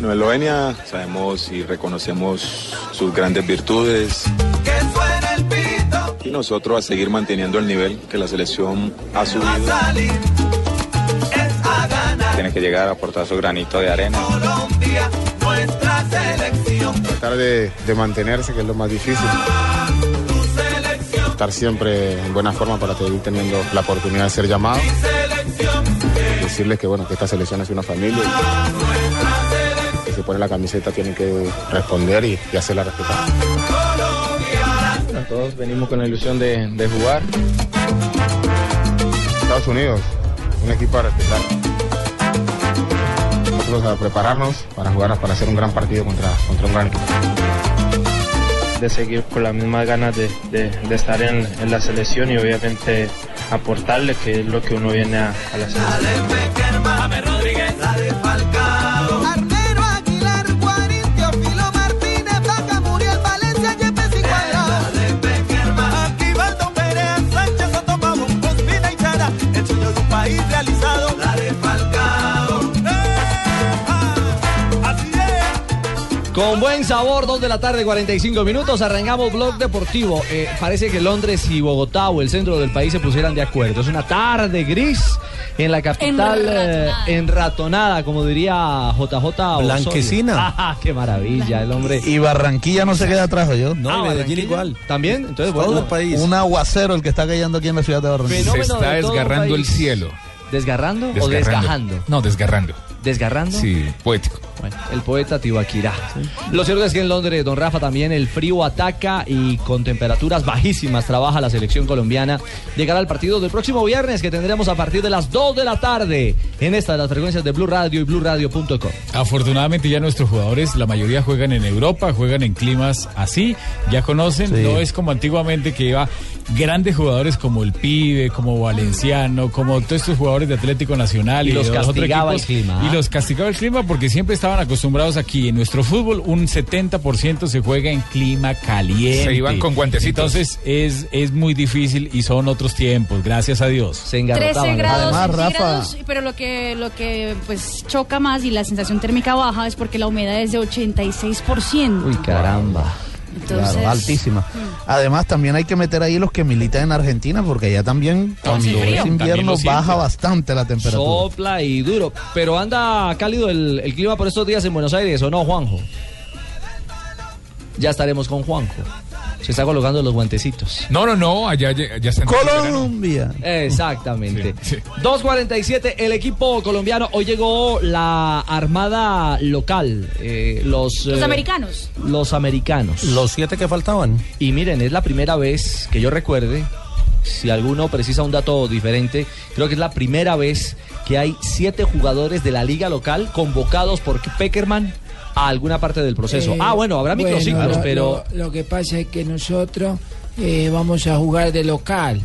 Bueno, Eslovenia sabemos y reconocemos sus grandes virtudes. Y nosotros a seguir manteniendo el nivel que la selección ha subido. Tiene que llegar a aportar su granito de arena. Tratar de, de mantenerse, que es lo más difícil. Estar siempre en buena forma para seguir teniendo la oportunidad de ser llamado. Decirles que bueno, que esta selección es una familia. Se pone la camiseta tienen que responder y, y hacerla respetar. Todos venimos con la ilusión de, de jugar. Estados Unidos, un equipo a respetar. Nosotros a prepararnos para jugar, para hacer un gran partido contra, contra un gran equipo. de seguir con las mismas ganas de, de- de estar en, en la selección y obviamente aportarle, que es lo que uno viene a, a la selección. Buen sabor, 2 de la tarde, 45 minutos. Arrancamos Blog Deportivo. Eh, parece que Londres y Bogotá o el centro del país se pusieran de acuerdo. Es una tarde gris en la capital eh, Enratonada. enratonada, como diría JJ. Blanquecina. Ah, ¡Qué maravilla, el hombre! Y Barranquilla no se queda atrás, yo. No, No, y Medellín igual. ¿También? Entonces, bueno, Un aguacero el que está cayendo aquí en la ciudad de Barranquilla. Fenómeno Se está de todo desgarrando el cielo. ¿Desgarrando, o desgajando? No, desgarrando. ¿Desgarrando? Sí, poético. Bueno, el poeta Tibaquirá. Lo cierto es que en Londres, don Rafa, también el frío ataca y con temperaturas bajísimas trabaja la selección colombiana. Llegará al partido del próximo viernes que tendremos a partir de las 2 de la tarde en esta de las frecuencias de Blue Radio y BlueRadio.com. Afortunadamente ya nuestros jugadores, la mayoría juegan en Europa, juegan en climas así, ya conocen, Sí. no es como antiguamente que iba grandes jugadores como el Pibe, como Valenciano, como todos estos jugadores de Atlético Nacional Y y, los castigaba equipos, el clima. Y los castigaba el clima porque siempre estaban acostumbrados aquí en nuestro fútbol, un 70% se juega en clima caliente. Se iban con guantecitos. Entonces es, es muy difícil y son otros tiempos, gracias a Dios. Se 13 grados Además, Rafa- centígrados, pero lo que lo que pues choca más y la sensación térmica baja es porque la humedad es de 86%. Uy, caramba. Entonces, Claro, altísima. Además, también hay que meter ahí los que militan en Argentina, porque allá también, cuando es invierno, baja bastante la temperatura. Sopla y duro. Pero anda cálido el, el clima por estos días en Buenos Aires, ¿o no, Juanjo? Ya estaremos con Juanjo. Se está colocando los guantecitos. No, no, no, allá ya, ya está Colombia. Exactamente. 2.47, el equipo colombiano. Hoy llegó la armada local. eh, los, los eh, americanos. Los americanos. Los siete que faltaban. Y miren, es la primera vez que yo recuerde, si alguno precisa un dato diferente, creo que es la primera vez que hay siete jugadores de la liga local convocados por Peckerman a alguna parte del proceso. Eh, ah, bueno, habrá bueno, microciclos, lo- pero... Lo, lo que pasa es que nosotros eh, vamos a jugar de local.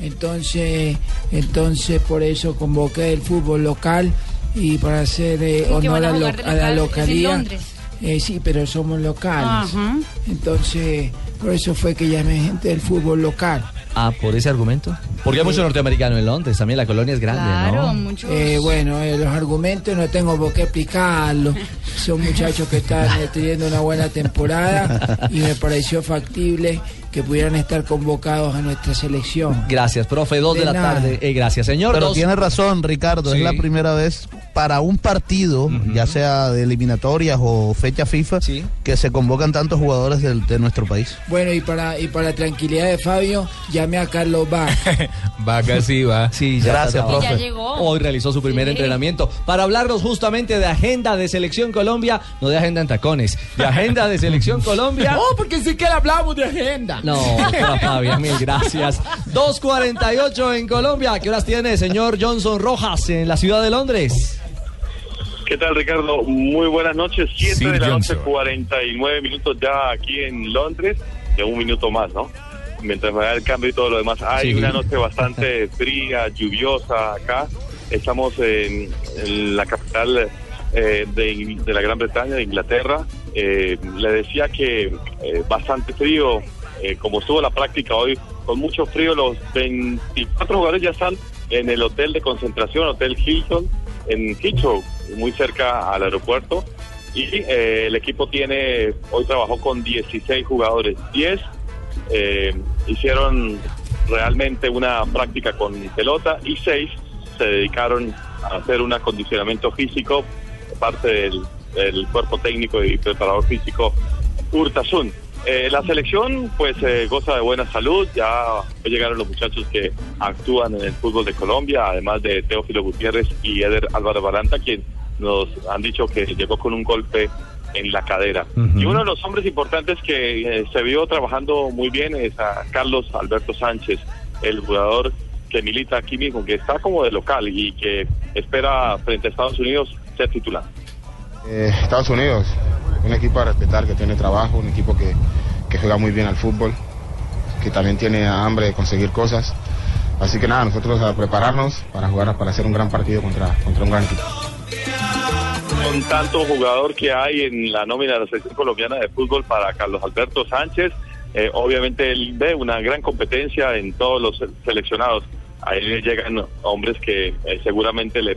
Entonces, entonces por eso convoqué el fútbol local y para hacer eh, ¿Cómo que honor a a, lo- jugar de a la local? Es en localía. Londres. Eh, sí, pero somos locales. Ajá. Entonces, por eso fue que llamé gente del fútbol local. Ah, por ese argumento. Porque hay mucho norteamericano en Londres, también la colonia es grande, Claro, ¿no? muchos. Eh, bueno, eh, los argumentos no tengo por qué explicarlos. Son muchachos que están eh, teniendo una buena temporada y me pareció factible que pudieran estar convocados a nuestra selección. Gracias, profe. Dos de, De la nada. tarde. Eh, gracias, señor. Pero Dos- tiene razón, Ricardo, Sí. es la primera vez para un partido, ya sea de eliminatorias o fecha FIFA, que se convocan tantos jugadores del- de, nuestro país. Bueno, y para, y para tranquilidad de Fabio, llame a Carlos Bach. Vaca sí va. Sí, ya Gracias, está profe. Ya llegó. Hoy realizó su primer Sí. entrenamiento para hablarnos justamente de agenda de Selección Colombia, no de agenda en tacones, de agenda de Selección Colombia. No, porque sí que hablamos de agenda. No, doctora Fabia, mil gracias. 2.48 en Colombia. ¿Qué horas tiene, señor Johnson Rojas, en la ciudad de Londres? ¿Qué tal, Ricardo? Muy buenas noches. 7 Sir de la noche, Johnson. 49 minutos ya aquí en Londres. De un minuto más, ¿no? Mientras me da el cambio y todo lo demás. Hay Sí. una noche bastante fría, lluviosa acá. Estamos en, en la capital eh, de, de la Gran Bretaña, de Inglaterra. Eh, le decía que eh, bastante frío, eh, como estuvo la práctica hoy, con mucho frío, los 24 jugadores ya están en el hotel de concentración, Hotel Hilton, en Heathrow, muy cerca al aeropuerto. Y eh, el equipo tiene, hoy trabajó con 16 jugadores, 10 eh, hicieron realmente una práctica con pelota y 6 se dedicaron a hacer un acondicionamiento físico, parte del, del cuerpo técnico y preparador físico Urtasun. Eh, la selección pues eh, goza de buena salud, ya llegaron los muchachos que actúan en el fútbol de Colombia, además de Teófilo Gutiérrez y Eder Álvaro Baranta, quien nos han dicho que llegó con un golpe en la cadera. Y uno de los hombres importantes que eh, se vio trabajando muy bien es a Carlos Alberto Sánchez, el jugador que milita aquí mismo, que está como de local y que espera frente a Estados Unidos ser titular. Eh, Estados Unidos, un equipo a respetar que tiene trabajo, un equipo que, juega muy bien al fútbol, que también tiene hambre de conseguir cosas. Así que nada, nosotros a prepararnos para jugar, para hacer un gran partido contra, contra un gran equipo. Con tanto jugador que hay en la nómina de la selección colombiana de fútbol para Carlos Alberto Sánchez, eh, obviamente él ve una gran competencia en todos los seleccionados. Ahí le llegan hombres que eh, seguramente le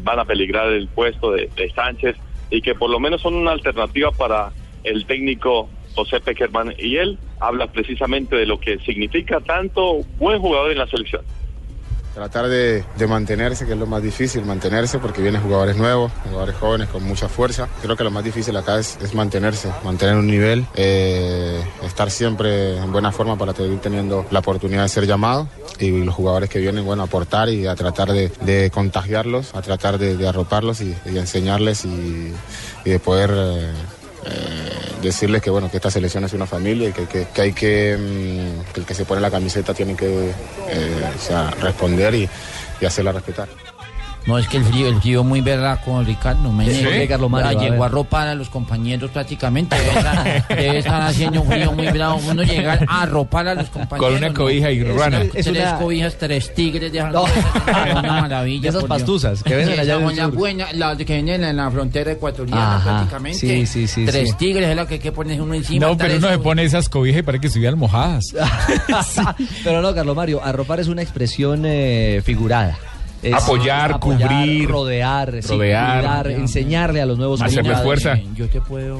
van a peligrar el puesto de Sánchez y que por lo menos son una alternativa para el técnico José Peckerman. Y él habla precisamente de lo que significa tanto buen jugador en la selección. Tratar de, mantenerse, que es lo más difícil, mantenerse, porque vienen jugadores nuevos, jugadores jóvenes con mucha fuerza. Creo que lo más difícil acá es, es mantenerse, mantener un nivel, eh, estar siempre en buena forma para seguir teniendo la oportunidad de ser llamado y los jugadores que vienen, bueno, aportar y a tratar de, contagiarlos, a tratar de, de arroparlos y, enseñarles y, y de poder... eh, eh, decirles que bueno que esta selección es una familia y que, que- que hay que mm, el que se pone la camiseta tiene que eh, responder y hacerla respetar. No, es que el frío, el frío muy berraco, Ricardo. Me ¿Sí? A llegó ver. a arropar a los compañeros prácticamente. Debe estar, haciendo un frío muy bravo. Uno llegar a arropar a los compañeros. Con una ¿no? cobija y Es- ruana. es Es tres una- cobijas, tres tigres. De una maravilla. De esas pastuzas que venden allá en el buena, la que venden en la frontera ecuatoriana Ajá, prácticamente. sí, sí, sí, Tres sí. tigres es la que hay que poner uno encima. No, pero uno se pone esas cobijas y parece que estuvieran mojadas. Pero no, Carlos Mario, arropar es una expresión eh, figurada. Es Apoyar, cubrir, rodear, sí, rodear. cuidar, enseñarle a los nuevos Hacerle fuerza. Yo te puedo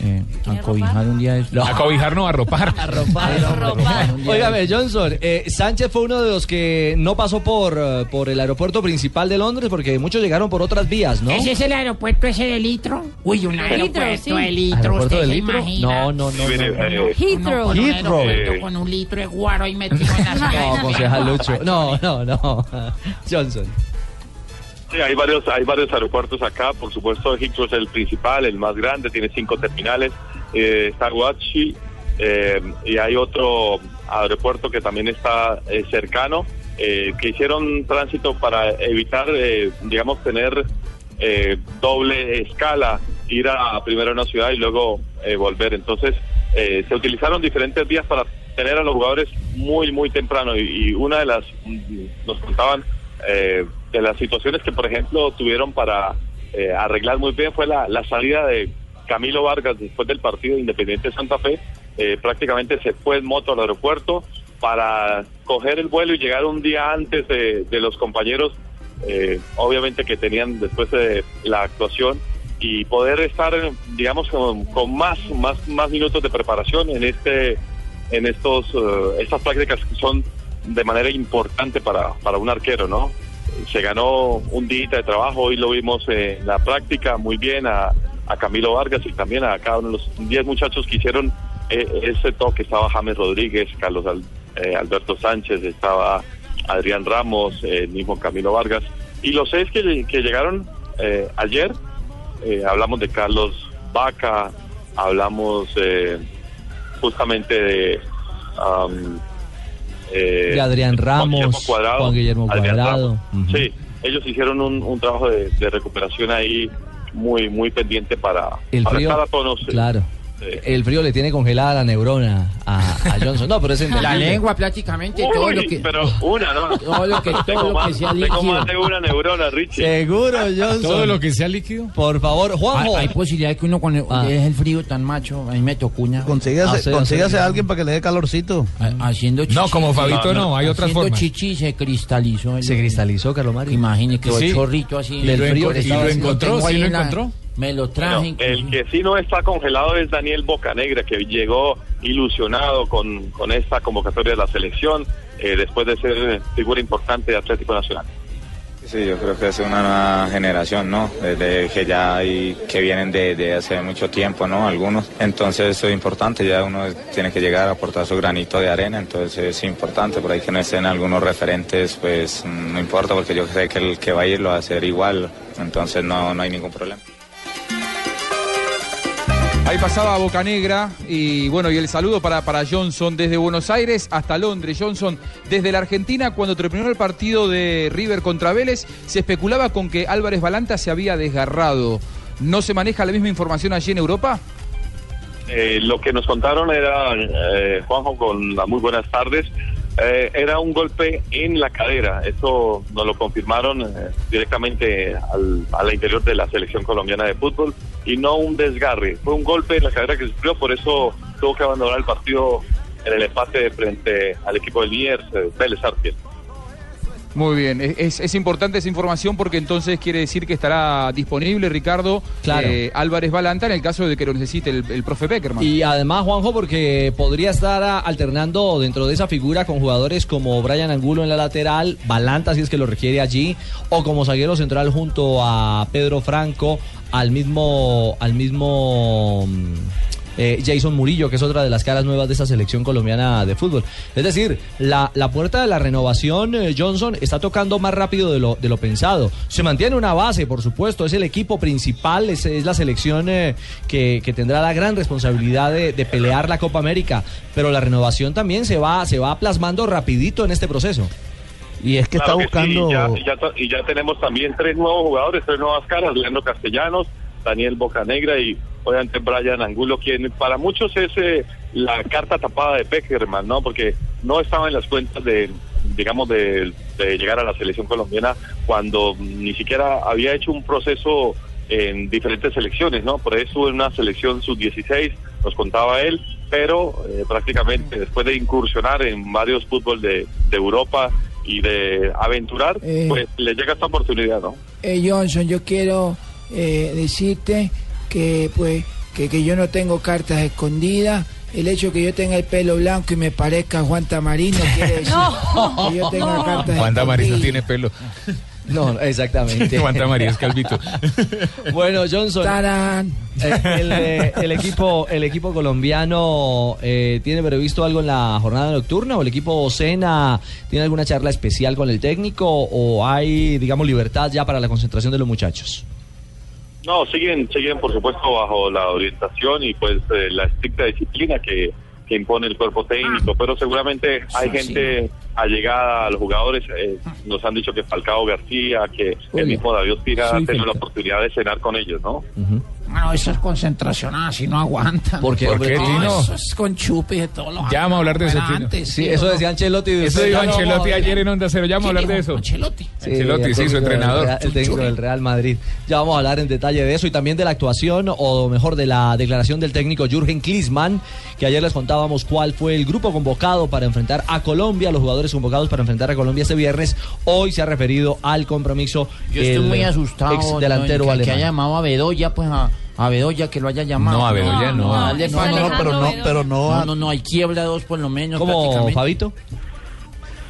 eh, acobijar un día de estos. Acobijar no, arropar. Óigame, Johnson, eh, Sánchez fue uno de los que no pasó por, eh, por el aeropuerto principal de Londres porque muchos llegaron por otras vías, ¿no? ¿Ese es el aeropuerto ese de Litro? Uy, un aeropuerto sí. de Litro, ¿Aeropuerto ¿usted de Litro? No, no, no. No, no. eh, Heathrow. Con Eh. con un litro de guaro ahí metido en la No, concejal Lucho. No, no, no. Johnson. Sí, hay varios, hay varios aeropuertos acá, por supuesto Heathrow es el principal, el más grande, tiene cinco terminales, eh, está Guachi, eh, y hay otro aeropuerto que también está eh, cercano, eh, que hicieron tránsito para evitar, eh, digamos, tener eh, doble escala, ir a primero a una ciudad y luego volver. Entonces, se utilizaron diferentes vías para tener a los jugadores muy, muy temprano. Y, y una de las, mm, nos contaban, eh, de las situaciones que, por ejemplo, tuvieron para eh, arreglar muy bien fue la, la salida de Camilo Vargas después del partido de Independiente Santa Fe. Eh, prácticamente se fue en moto al aeropuerto para coger el vuelo y llegar un día antes de, de los compañeros, eh, obviamente que tenían después de la actuación y poder estar, digamos, con, más, más, más minutos de preparación en este en estos eh, estas prácticas que son de manera importante para, para un arquero, ¿no? Se ganó un día de trabajo, hoy lo vimos en la práctica muy bien a, a Camilo Vargas y también a cada uno de los 10 muchachos que hicieron eh, ese toque. Estaba James Rodríguez, Carlos eh, Alberto Sánchez, estaba Adrián Ramos, eh, el mismo Camilo Vargas. Y los seis que, que llegaron eh, ayer, hablamos de Carlos Vaca, hablamos justamente de... am, eh, De Adrián Ramos, Cuadrado, Juan Guillermo Cuadrado. Ramos. Sí, ellos hicieron un, un trabajo de, de recuperación ahí muy muy pendiente para, El para frío, estar a tono. sí. claro. El frío le tiene congelada la neurona a, a Johnson. No, pero es La entendible. lengua prácticamente, todo Uy, lo que... pero una, ¿no? Todo lo que, todo tengo lo que más, sea tengo líquido. más de una neurona, Richie. Seguro, Johnson. Todo lo que sea líquido. Por favor, Juanjo. Hay, hay posibilidad de que uno con el, Ah. es el frío tan macho, a mí me tocó una... Consígase, Hace- consígase hace- a alguien para que le dé calorcito. Ha- Haciendo chichi. No, como Fabito no, hay otras Haciendo formas. chichi y se cristalizó. el- Se cristalizó, Carlos Mario. Imagine que Sí. el chorrito así. Y lo frío que y lo haciendo. encontró, tengo sí lo en la- encontró. Me lo traje. Bueno, el que sí no está congelado es Daniel Bocanegra, que llegó ilusionado con, con esta convocatoria de la selección, eh, después de ser figura importante de Atlético Nacional. Sí, yo creo que es una nueva generación, ¿no? Desde que ya hay, que vienen de, de hace mucho tiempo, ¿no? Algunos. Entonces eso es importante, ya uno tiene que llegar a aportar su granito de arena, entonces es importante, por ahí que no estén algunos referentes, pues no importa, porque yo sé que el que va a ir lo va a hacer igual, entonces no, no hay ningún problema. Ahí pasaba Boca Negra y bueno, y el saludo para, para Johnson desde Buenos Aires hasta Londres. Johnson, desde la Argentina, cuando terminó el partido de River contra Vélez, se especulaba con que Álvarez Balanta se había desgarrado. ¿No se maneja la misma información allí en Europa? Eh, lo que nos contaron era, eh, Juanjo, con las muy buenas tardes, eh, era un golpe en la cadera. Eso nos lo confirmaron eh, directamente al, al interior de la selección colombiana de fútbol y no un desgarre. Fue un golpe en la cadera que sufrió, por eso tuvo que abandonar el partido en el empate frente al equipo del Liniers, eh, Vélez. Muy bien, es, es importante esa información porque entonces quiere decir que estará disponible Ricardo Claro. eh, Álvarez Balanta en el caso de que lo necesite el, el profe Beckerman. Y además, Juanjo, porque podría estar alternando dentro de esa figura con jugadores como Brian Angulo en la lateral, Balanta si es que lo requiere allí, o como zaguero central junto a Pedro Franco, al mismo, al mismo mm, eh, Jason Murillo, que es otra de las caras nuevas de esa selección colombiana de fútbol. Es decir, la, la puerta de la renovación, eh, Johnson, está tocando más rápido de lo, de lo pensado. Se mantiene una base, por supuesto, es el equipo principal, es, es la selección eh, que, que tendrá la gran responsabilidad de, de pelear la Copa América, pero la renovación también se va, se va plasmando rapidito en este proceso. Y es que Claro está sí, buscando. y ya, y ya to- y ya tenemos también tres nuevos jugadores, tres nuevas caras, Leandro Castellanos, Daniel Bocanegra y obviamente Brian Angulo, quien para muchos es eh, la carta tapada de Peckerman, ¿no? Porque no estaba en las cuentas de, digamos, de, de llegar a la selección colombiana cuando ni siquiera había hecho un proceso en diferentes selecciones, ¿no? Por eso en una selección sub-16, nos contaba él, pero eh, prácticamente después de incursionar en varios fútbol de, de Europa y de aventurar, Eh. pues le llega esta oportunidad, ¿no? Eh, Johnson, yo quiero eh, decirte que pues que, que yo no tengo cartas escondidas. El hecho que yo tenga el pelo blanco y me parezca a Juan Tamarín no quiere decir No. que yo tenga cartas Juan tiene pelo. No, exactamente. Juan Tamariz es calvito. Bueno, Johnson. Tarán. Eh, el, eh, el equipo el equipo colombiano eh, tiene previsto algo en la jornada nocturna o el equipo Sena tiene alguna charla especial con el técnico o hay digamos libertad ya para la concentración de los muchachos No, siguen, siguen por supuesto bajo la orientación y pues eh, la estricta disciplina que, que impone el cuerpo técnico, pero seguramente hay Sí, gente allegada a los jugadores, eh, nos han dicho que Falcao García, que el mismo David Sí, ha tenido la oportunidad de cenar con ellos, ¿no? Eso es concentración, así no aguantan. ¿Por qué, No, Tino? Eso es con chupe de todo lo Ya vamos a hablar de eso, Tino. antes, sí eso decía Ancelotti de Eso dijo Ancelotti ayer en Onda Cero. Ya vamos a hablar de eso. Ancelotti. Sí, Ancelotti, el sí, su entrenador. Real- El técnico del Real Madrid. Ya vamos a hablar en detalle de eso y también de la actuación, o mejor, de la declaración del técnico Jürgen Klinsmann, que ayer les contábamos cuál fue el grupo convocado para enfrentar a Colombia, los jugadores convocados para enfrentar a Colombia este viernes. Hoy se ha referido al compromiso. Yo estoy muy asustado. Ex ¿no? delantero que, que haya llamado a Bedoya pues a, A Bedoya que lo haya llamado. No, a Bedoya no. No, pero no, pero no, No, a- no, no, hay quiebra dos por lo menos. ¿Cómo, prácticamente. Fabito?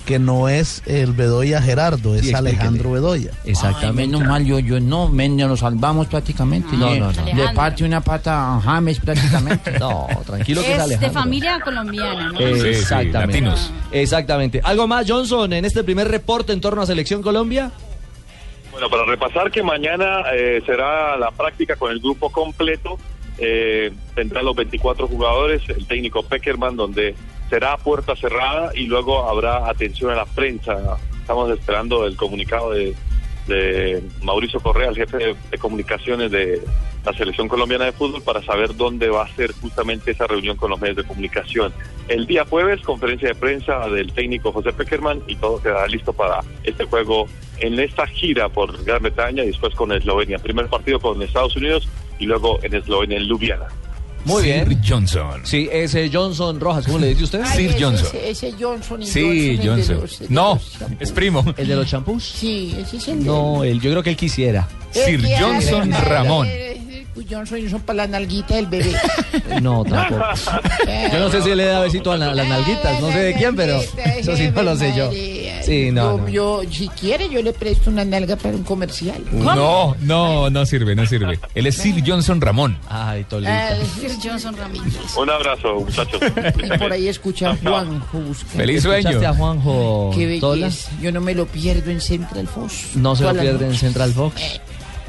que no es el Bedoya Gerardo, es Sí. Alejandro Bedoya. Ay, menos mal, yo, yo no, men, ya lo salvamos prácticamente. No, Le- no, no. Le parte una pata a James prácticamente. No, tranquilo que es Es de familia colombiana, ¿no? Exactamente. latinos. Exactamente. ¿Algo más, Johnson, en este primer reporte en torno a Selección Colombia? Bueno, para repasar que mañana eh, será la práctica con el grupo completo, eh, tendrá los 24 jugadores, el técnico Peckerman, donde será puerta cerrada y luego habrá atención a la prensa. Estamos esperando el comunicado de, de Mauricio Correa, el jefe de, comunicaciones de la Selección Colombiana de Fútbol, para saber dónde va a ser justamente esa reunión con los medios de comunicación. El día jueves, conferencia de prensa del técnico José Peckerman y todo quedará listo para este juego en esta gira por Gran Bretaña y después con Eslovenia. Primer partido con Estados Unidos y luego en Eslovenia, en Ljubljana. Muy Sir bien. Johnson. Sí, ese Johnson Rojas, ¿cómo le dice usted? Ay, Sir ese- Johnson. Ese, ese Johnson y Sí, Johnson. el los- el No, es primo. ¿El de los champús? Sí, ese es el de- No, él, yo creo que él quisiera. Sir Eh, Johnson Ramón. Eh, eh, Johnson Johnson para la nalguita del bebé. No, tampoco. Yo no sé si le da besito a la- las nalguitas, no sé de quién, pero eso sí no lo sé yo. Sí, no, yo, no. yo, si quiere, yo le presto una nalga para un comercial. No, no, no sirve, no sirve. Él es Sir Johnson Ramón. Ay, Ah, Sir Johnson Ramírez. Un abrazo, muchachos. y por ahí escucha a Juanjo buscando. Feliz sueño. ¿Escuchaste a Juanjo Qué belleza. Yo no me lo pierdo en Central Fox. No se lo pierde en. Central Fox.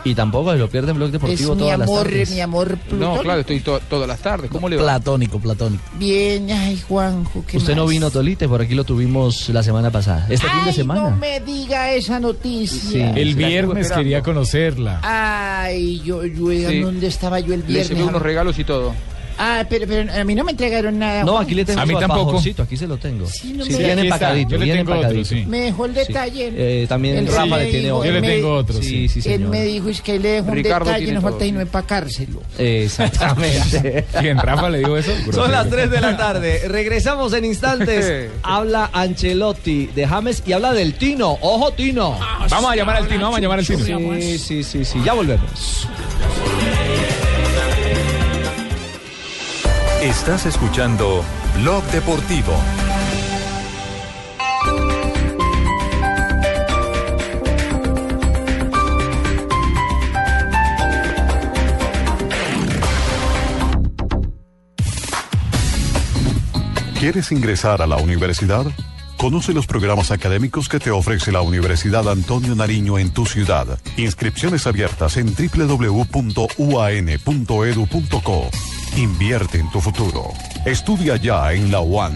Y tampoco se lo pierde en Blog Es Deportivo mi todas las amor, tardes. mi amor No, plutónico. claro, estoy to- todas las tardes. ¿Cómo le va? Platónico, platónico. Bien, ay, Juanjo, qué Usted no más? vino, Tolite, por aquí lo tuvimos la semana pasada. Este fin de Ay, semana. no me diga esa noticia. El viernes quería conocerla. Ay, yo, yo, Sí. ¿dónde estaba yo el Le viernes? llevé unos regalos y todo. Ah, pero, pero a mí no me entregaron nada. No, aquí le tengo A mí tampoco. aquí se lo tengo. Sí, no Sí, me- viene empacadito, yo le viene tengo otro, empacadito. sí. Me dejó el detalle. Eh, también Él Rafa le tiene otro. Yo le tengo otro, Sí, sí. sí, Él señor. me dijo, es que le dejo un Ricardo detalle, tiene no falta y no empacárselo. Exactamente. ¿Quién? ¿Rafa le dijo eso? Son las 3 de la tarde. Regresamos en instantes. habla Ancelotti de James y habla del Tino. ¡Ojo, Tino! Vamos a llamar al Tino, vamos a llamar al Tino. Sí, sí, sí, sí. Ya volvemos. Estás escuchando Blog Deportivo. ¿Quieres ingresar a la universidad? Conoce los programas académicos que te ofrece la Universidad Antonio Nariño en tu ciudad. Inscripciones abiertas en www.uan.edu.co. Invierte en tu futuro. Estudia ya en la UAN.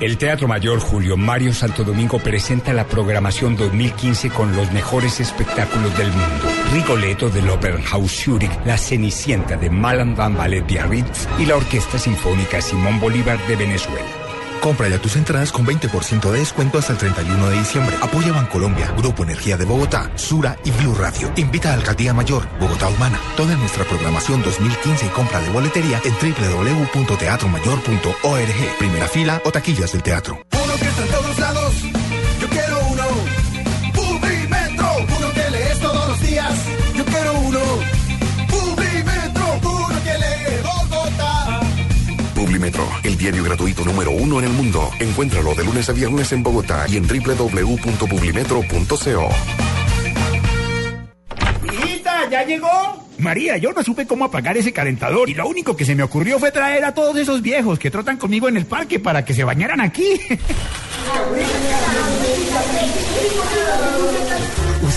El Teatro Mayor Julio Mario Santo Domingo presenta la programación 2015 con los mejores espectáculos del mundo. Rigoletto del Opernhaus Zurich, La Cenicienta de Malan Van Ballet Biarritz y la Orquesta Sinfónica Simón Bolívar de Venezuela. Compra ya tus entradas con 20% de descuento hasta el 31 de diciembre. Apoya Bancolombia, Grupo Energía de Bogotá, Sura y Blue Radio. Invita a Alcaldía Mayor, Bogotá Humana. Toda nuestra programación 2015 y compra de boletería en www.teatromayor.org. Primera fila o taquillas del teatro. Uno que está en todos lados, diario gratuito número uno en el mundo. Encuéntralo de lunes a viernes en Bogotá y en www.publimetro.co. Hijita, ¿ya llegó? María, yo no supe cómo apagar ese calentador y lo único que se me ocurrió fue traer a todos esos viejos que trotan conmigo en el parque para que se bañaran aquí.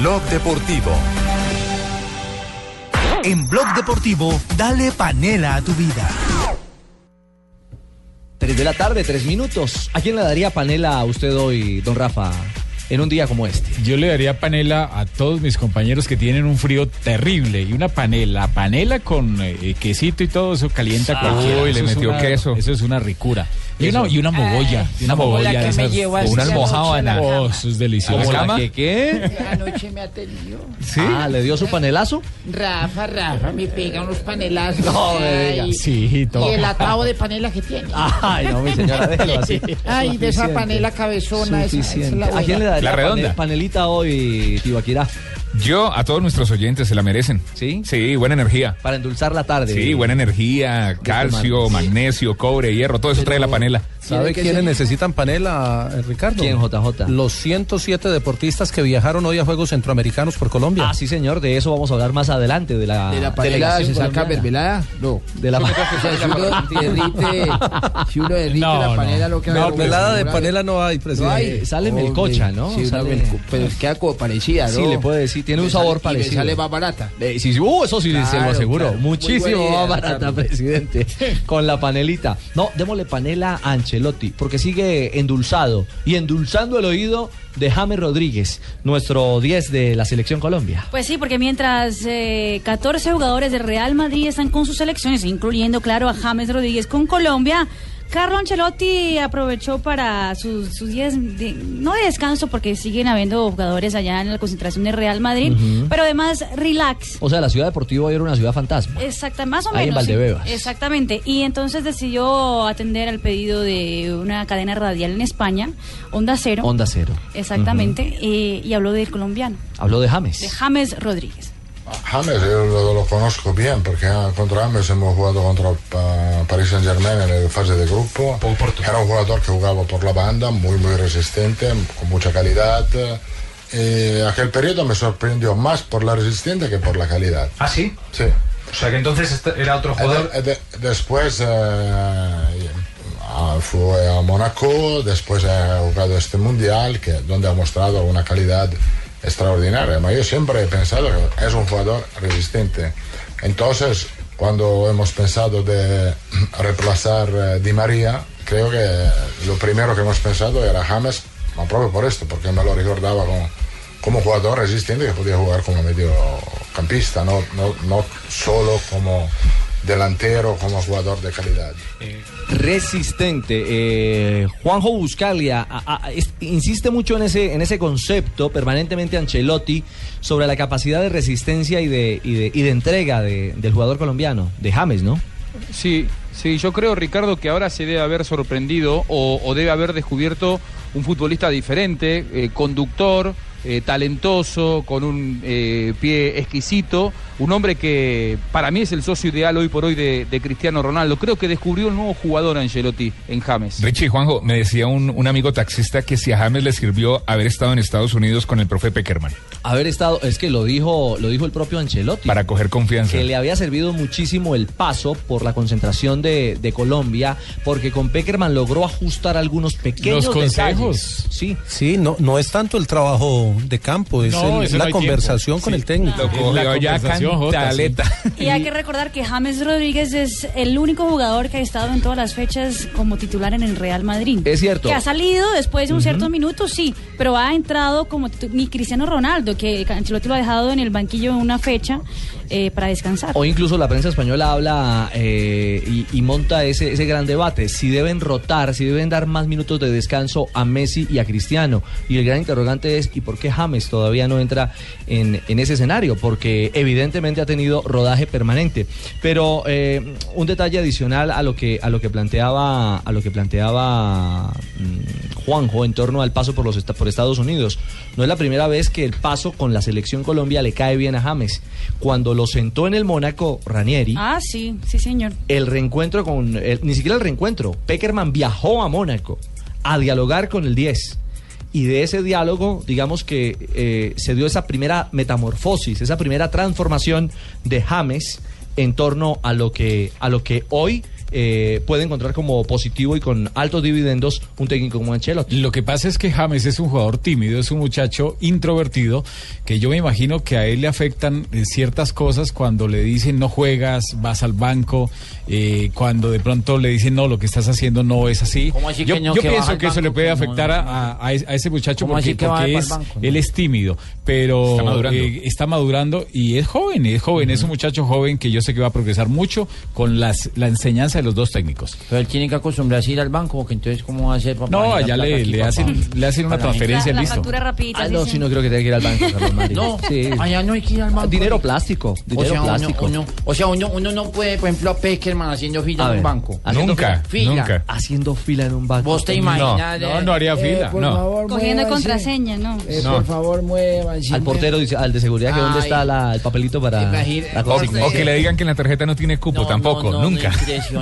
Blog Deportivo. En Blog Deportivo, dale panela a tu vida. 3 de la tarde, 3 minutos. ¿A quién le daría panela a usted hoy, don Rafa, en un día como este? Yo le daría panela a todos mis compañeros que tienen un frío terrible y una panela, panela con eh, quesito y todo eso calienta Ah, cualquiera. uy, le metió una- queso. Eso es una ricura. Y una, y una mogolla, una mogolla de esas- llevo o una la Oh, eso es delicioso. ¿Cómo la que qué? Anoche me atendió. Ah, ¿le dio su panelazo? Rafa, Rafa, me pega unos panelazos. No, me diga. Sí, todo. Y el atado de panela que tiene. Ay, no, mi señora, déjelo así. Ay, de esa Suficiente. panela cabezona. esa- esa es Suficiente. la ¿A quién le daría La redonda. pane- panelita hoy, Tibaquirá? Yo, a todos nuestros oyentes se la merecen. ¿Sí? Sí, buena energía. Para endulzar la tarde. Sí, buena energía, calcio, magnesio, cobre, hierro, todo eso trae la panela. ¿Sabe quiénes necesitan panela, eh, Ricardo? ¿Quién, JJ? Los 107 deportistas que viajaron hoy a Juegos Centroamericanos por Colombia. Ah, sí, señor, de eso vamos a hablar más adelante, de la ¿De la panela se saca mermelada? No. De la sea, si uno derrite, si uno derrite No, la no. panela, lo que Mermelada de panela no hay, presidente. Eh, sale Hombre, melcocha, ¿no? Sí, Sale- pero queda como parecida, ¿no? Sí, le puede decir, tiene un sabor sale- y parecido. me sale más barata. Eh, sí, sí, uh, eso sí se lo Claro, aseguro. claro. Muchísimo idea, más barata, presidente. Con la panelita. No, démosle panela a Ancelotti, porque sigue endulzado y endulzando el oído de James Rodríguez, nuestro 10 de la Selección Colombia. Pues sí, porque mientras eh, 14 jugadores del Real Madrid están con sus selecciones, incluyendo, claro, a James Rodríguez con Colombia, Carlo Ancelotti aprovechó para sus, sus días, de- no de descanso, porque siguen habiendo jugadores allá en la concentración del Real Madrid, pero además relax. O sea, la ciudad deportiva era una ciudad fantasma. Exacta, más o Ahí en menos. sí. Valdebebas. Exactamente. Y entonces decidió atender al pedido de una cadena radial en España, Onda Cero. Onda cero. Exactamente. eh, y habló del colombiano, Habló de James. de James Rodríguez. James yo lo, conozco bien porque ah, contra James hemos jugado contra ah, Paris Saint Germain en la fase de grupo. Era un jugador que jugaba por la banda, muy muy resistente, con mucha calidad. Eh, aquel periodo me sorprendió más por la resistencia que por la calidad. ¿Ah, sí? Sí. O sea que entonces este era otro jugador. Eh, de- de- después eh, ah, fue a Monaco, después ha jugado este mundial, que, donde ha mostrado una calidad extraordinaria. Pero yo siempre he pensado que es un jugador resistente. Entonces, cuando hemos pensado de reemplazar eh, Di María, creo que lo primero que hemos pensado era James, ma proprio por esto, porque me lo recordaba como, como jugador resistente que podía jugar como mediocampista, no, no, no solo como delantero, como jugador de calidad. resistente. Eh, Juanjo Buscalia a- a- es- insiste mucho en ese, en ese concepto permanentemente Ancelotti sobre la capacidad de resistencia y de, y de, y de entrega de- del jugador colombiano, de James, ¿no? Sí, sí, yo creo, Ricardo, que ahora se debe haber sorprendido o, o debe haber descubierto un futbolista diferente, eh, conductor, eh, talentoso, con un eh, pie exquisito, un hombre que para mí es el socio ideal hoy por hoy de, de Cristiano Ronaldo. Creo que descubrió un nuevo jugador Angelotti en James. Richie Juanjo, me decía un, un amigo taxista que si a James le sirvió haber estado en Estados Unidos con el profe Peckerman. Haber estado, es que lo dijo, lo dijo el propio Ancelotti. Para coger confianza. Que le había servido muchísimo el paso por la concentración de, de Colombia, porque con Peckerman logró ajustar algunos pequeños Los consejos. detalles. Sí. Sí, no, no es tanto el trabajo de campo, es No, el- eso no la conversación tiempo. con Sí. el técnico. Lo cogió ya cantaleta. Y hay que recordar que James Rodríguez es el único jugador que ha estado en todas las fechas como titular en el Real Madrid. Es cierto. Que ha salido después de un ciertos minutos, sí, pero ha entrado como ni Cristiano Ronaldo, que Ancelotti lo ha dejado en el banquillo en una fecha eh, para descansar. O incluso la prensa española habla eh, y, monta ese, ese gran debate, si deben rotar, si deben dar más minutos de descanso a Messi y a Cristiano. Y el gran interrogante es, ¿y por qué James todavía no entra en, en ese escenario? Porque evidentemente ha tenido rodaje permanente. Pero eh, un detalle adicional a lo que, a lo que planteaba, a lo que planteaba mm, Juanjo en torno al paso por, los, por Estados Unidos. No es la primera vez que el paso con la selección Colombia le cae bien a James. Cuando lo sentó en el Mónaco Ranieri, Ah, sí, sí, señor. el reencuentro con. el- ni siquiera el reencuentro. Peckerman viajó a Mónaco a dialogar con el 10. y de ese diálogo, digamos que eh, se dio esa primera metamorfosis, esa primera transformación de James en torno a lo que, a lo que hoy eh, puede encontrar como positivo y con altos dividendos un técnico como Ancelotti. Lo que pasa es que James es un jugador tímido, es un muchacho introvertido, que yo me imagino que a él le afectan eh, ciertas cosas cuando le dicen no juegas, vas al banco, eh, cuando de pronto le dicen no, lo que estás haciendo no es así. ¿Cómo así yo que no, yo que vas pienso que eso le puede no, afectar a, a- a es- a ese muchacho ¿Cómo porque, es, banco? él es tímido, pero Está madurando. eh, está madurando y es joven, es joven, es un muchacho joven que yo sé que va a progresar mucho con las, la enseñanza de los dos técnicos. Pero él tiene que acostumbrarse a ir al banco, porque entonces, ¿cómo va a hacer? papá? No, allá le, aquí, le papá. hacen, le hacen una transferencia, La, la listo. factura rapidita. Ah, sí, no, sí. si no creo que tenga que ir al banco, Carlos. No, Sí. allá no hay que ir al banco. Dinero plástico, O dinero sea, uno, plástico. uno- o sea uno, uno no puede, por ejemplo, a Peckerman haciendo fila A en ver, un banco. Nunca, fila. nunca. Haciendo fila en un banco. Vos te imaginas. No, no haría Eh, fila, por no. favor, Cogiendo contraseña, ¿no? Eh, No. Por favor, muévanse. Al portero, dice, al de seguridad, que dónde está la- el papelito para la O, o que le digan que en la tarjeta no tiene cupo, No, tampoco, no, no, nunca.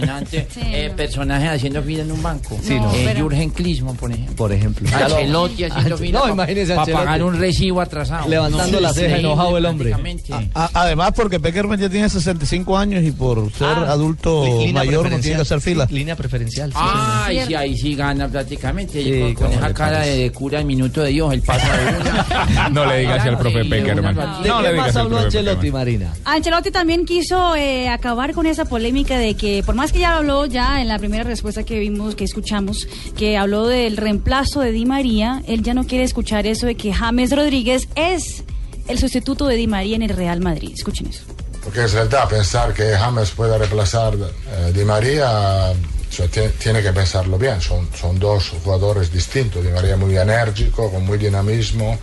Impresionante. Sí, eh, no. personajes haciendo fila en un banco. Sí, no. Eh, pero- Jürgen Klinsmann, por ejemplo. Por ejemplo. Ancelotti haciendo fila No, imagínese para pagar un recibo atrasado. Levantando la ceja, enojado el hombre. prácticamente. A- además, porque Peckerman ya tiene 65 años y por ser Ah, adulto mayor no tiene que hacer fila. Sí, línea preferencial. sí, Ah, y sí, ahí sí gana prácticamente. Con, con ¿cómo esa cara de cura de minuto de Dios, el paso de una. No le digas así al profe Peckerman. una- ¿De No le qué digas más al habló profe Ancelotti. Marina? Ancelotti también quiso eh, acabar con esa polémica de que, por más que ya habló ya en la primera respuesta que vimos, que escuchamos, que habló del reemplazo de Di María, él ya no quiere escuchar eso de que James Rodríguez es el sustituto de Di María en el Real Madrid. Escuchen eso. Porque es verdad, pensar que James puede reemplazar eh, Di María, o sea, tie- tiene que pensarlo bien. Son, son dos jugadores distintos. Di María muy enérgico, con muy dinamismo,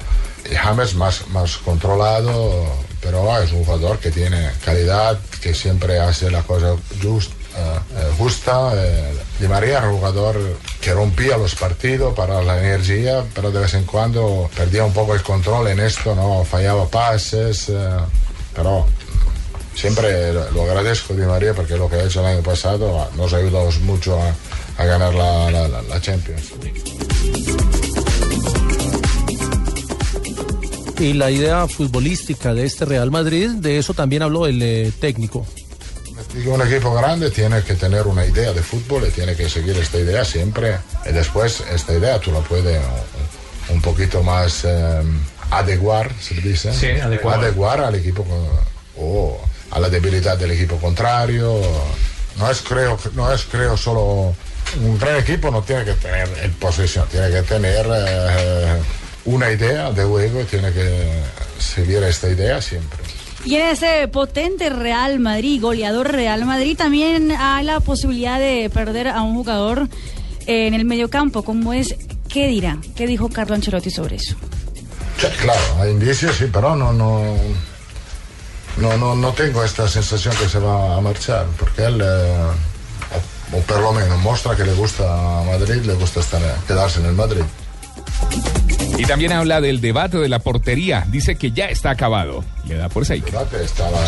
y James más, más controlado, pero es un jugador que tiene calidad, que siempre hace la cosa just- eh, eh, justa. eh. Di María jugador que rompía los partidos para la energía, pero de vez en cuando perdía un poco el control en esto, ¿no? Fallaba pases, eh, pero siempre lo, agradezco Di María porque lo que ha hecho el año pasado nos ayudó mucho a, ganar la, Champions. Y la idea futbolística de este Real Madrid, de eso también habló el técnico. Y un equipo grande tiene que tener una idea de fútbol y tiene que seguir esta idea siempre. Y después esta idea tú la puedes un, un poquito más eh, adecuar, se dice. Sí, adecuar. Adecuar al equipo o a la debilidad del equipo contrario. No es creo, no es creo solo un gran equipo no tiene que tener el posesión, tiene que tener eh, una idea de juego, tiene que seguir esta idea siempre. Y en ese potente Real Madrid, goleador Real Madrid, también hay la posibilidad de perder a un jugador eh, en el mediocampo, como es ¿Qué dirá? ¿Qué dijo Carlo Ancelotti sobre eso? Claro, hay indicios, sí, pero no, no, no, no, no tengo esta sensación que se va a marchar, porque él, eh, o, o por lo menos, muestra que le gusta Madrid, le gusta estar, quedarse en el Madrid. Y también habla del debate de la portería. Dice que ya está acabado. Le da por seis. El debate estaba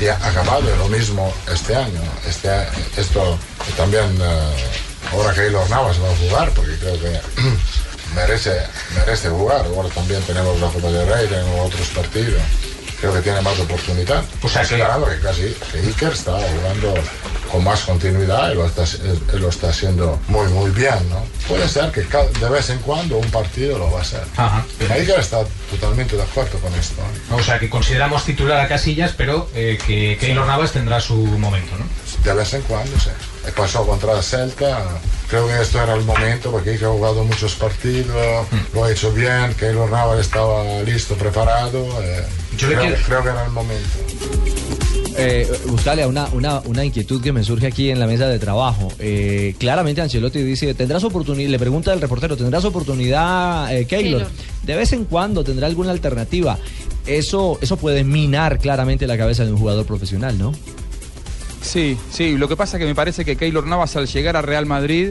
ya acabado, lo mismo este año. Este, esto también, eh, ahora que Keylor Navas va a jugar, porque creo que merece, merece jugar. Ahora también tenemos la Copa del Rey, tenemos otros partidos. Creo que tiene más oportunidad. O sea que- ganando que casi que Iker está jugando con más continuidad y lo está, él lo está haciendo muy, muy bien, ¿no? Puede ser que de vez en cuando un partido lo va a hacer. Ajá. Pero Iker está totalmente de acuerdo con esto. ¿no? O sea, que consideramos titular a Casillas, pero eh, que Keylor Navas tendrá su momento, ¿no? De vez en cuando, sí. Eh, Pasó contra Celta, creo que esto era el momento porque Iker ha jugado muchos partidos, lo ha hecho bien, Keylor Navas estaba listo, preparado. eh, Yo le creo, quiero- creo que era el momento. Eh, una, una, una inquietud que me surge aquí en la mesa de trabajo. Eh, claramente Ancelotti dice, tendrás oportunidad, le pregunta el reportero, ¿tendrás oportunidad, eh, Keylor? Keylor. De vez en cuando tendrá alguna alternativa. Eso, eso puede minar claramente la cabeza de un jugador profesional, ¿no? Sí, sí, lo que pasa es que me parece que Keylor Navas al llegar a Real Madrid,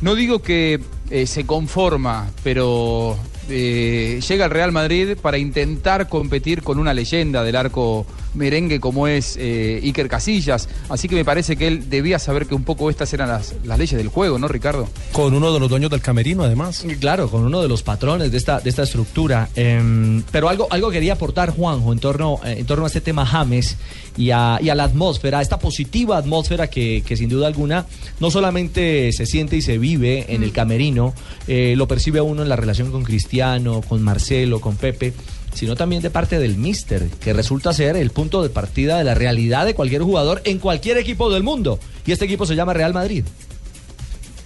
no digo que eh, se conforma, pero eh, llega al Real Madrid para intentar competir con una leyenda del arco merengue como es eh, Iker Casillas. Así que me parece que él debía saber que un poco estas eran las, las leyes del juego, ¿no, Ricardo? Con uno de los dueños del camerino, además. Claro, con uno de los patrones de esta, de esta estructura. Em, pero algo, algo quería aportar Juanjo en torno, eh, en torno a este tema James y a, y a la atmósfera, esta positiva atmósfera que, que sin duda alguna no solamente se siente y se vive en el camerino, eh, lo percibe uno en la relación con Cristiano, con Marcelo, con Pepe sino también de parte del míster, que resulta ser el punto de partida de la realidad de cualquier jugador en cualquier equipo del mundo. Y este equipo se llama Real Madrid.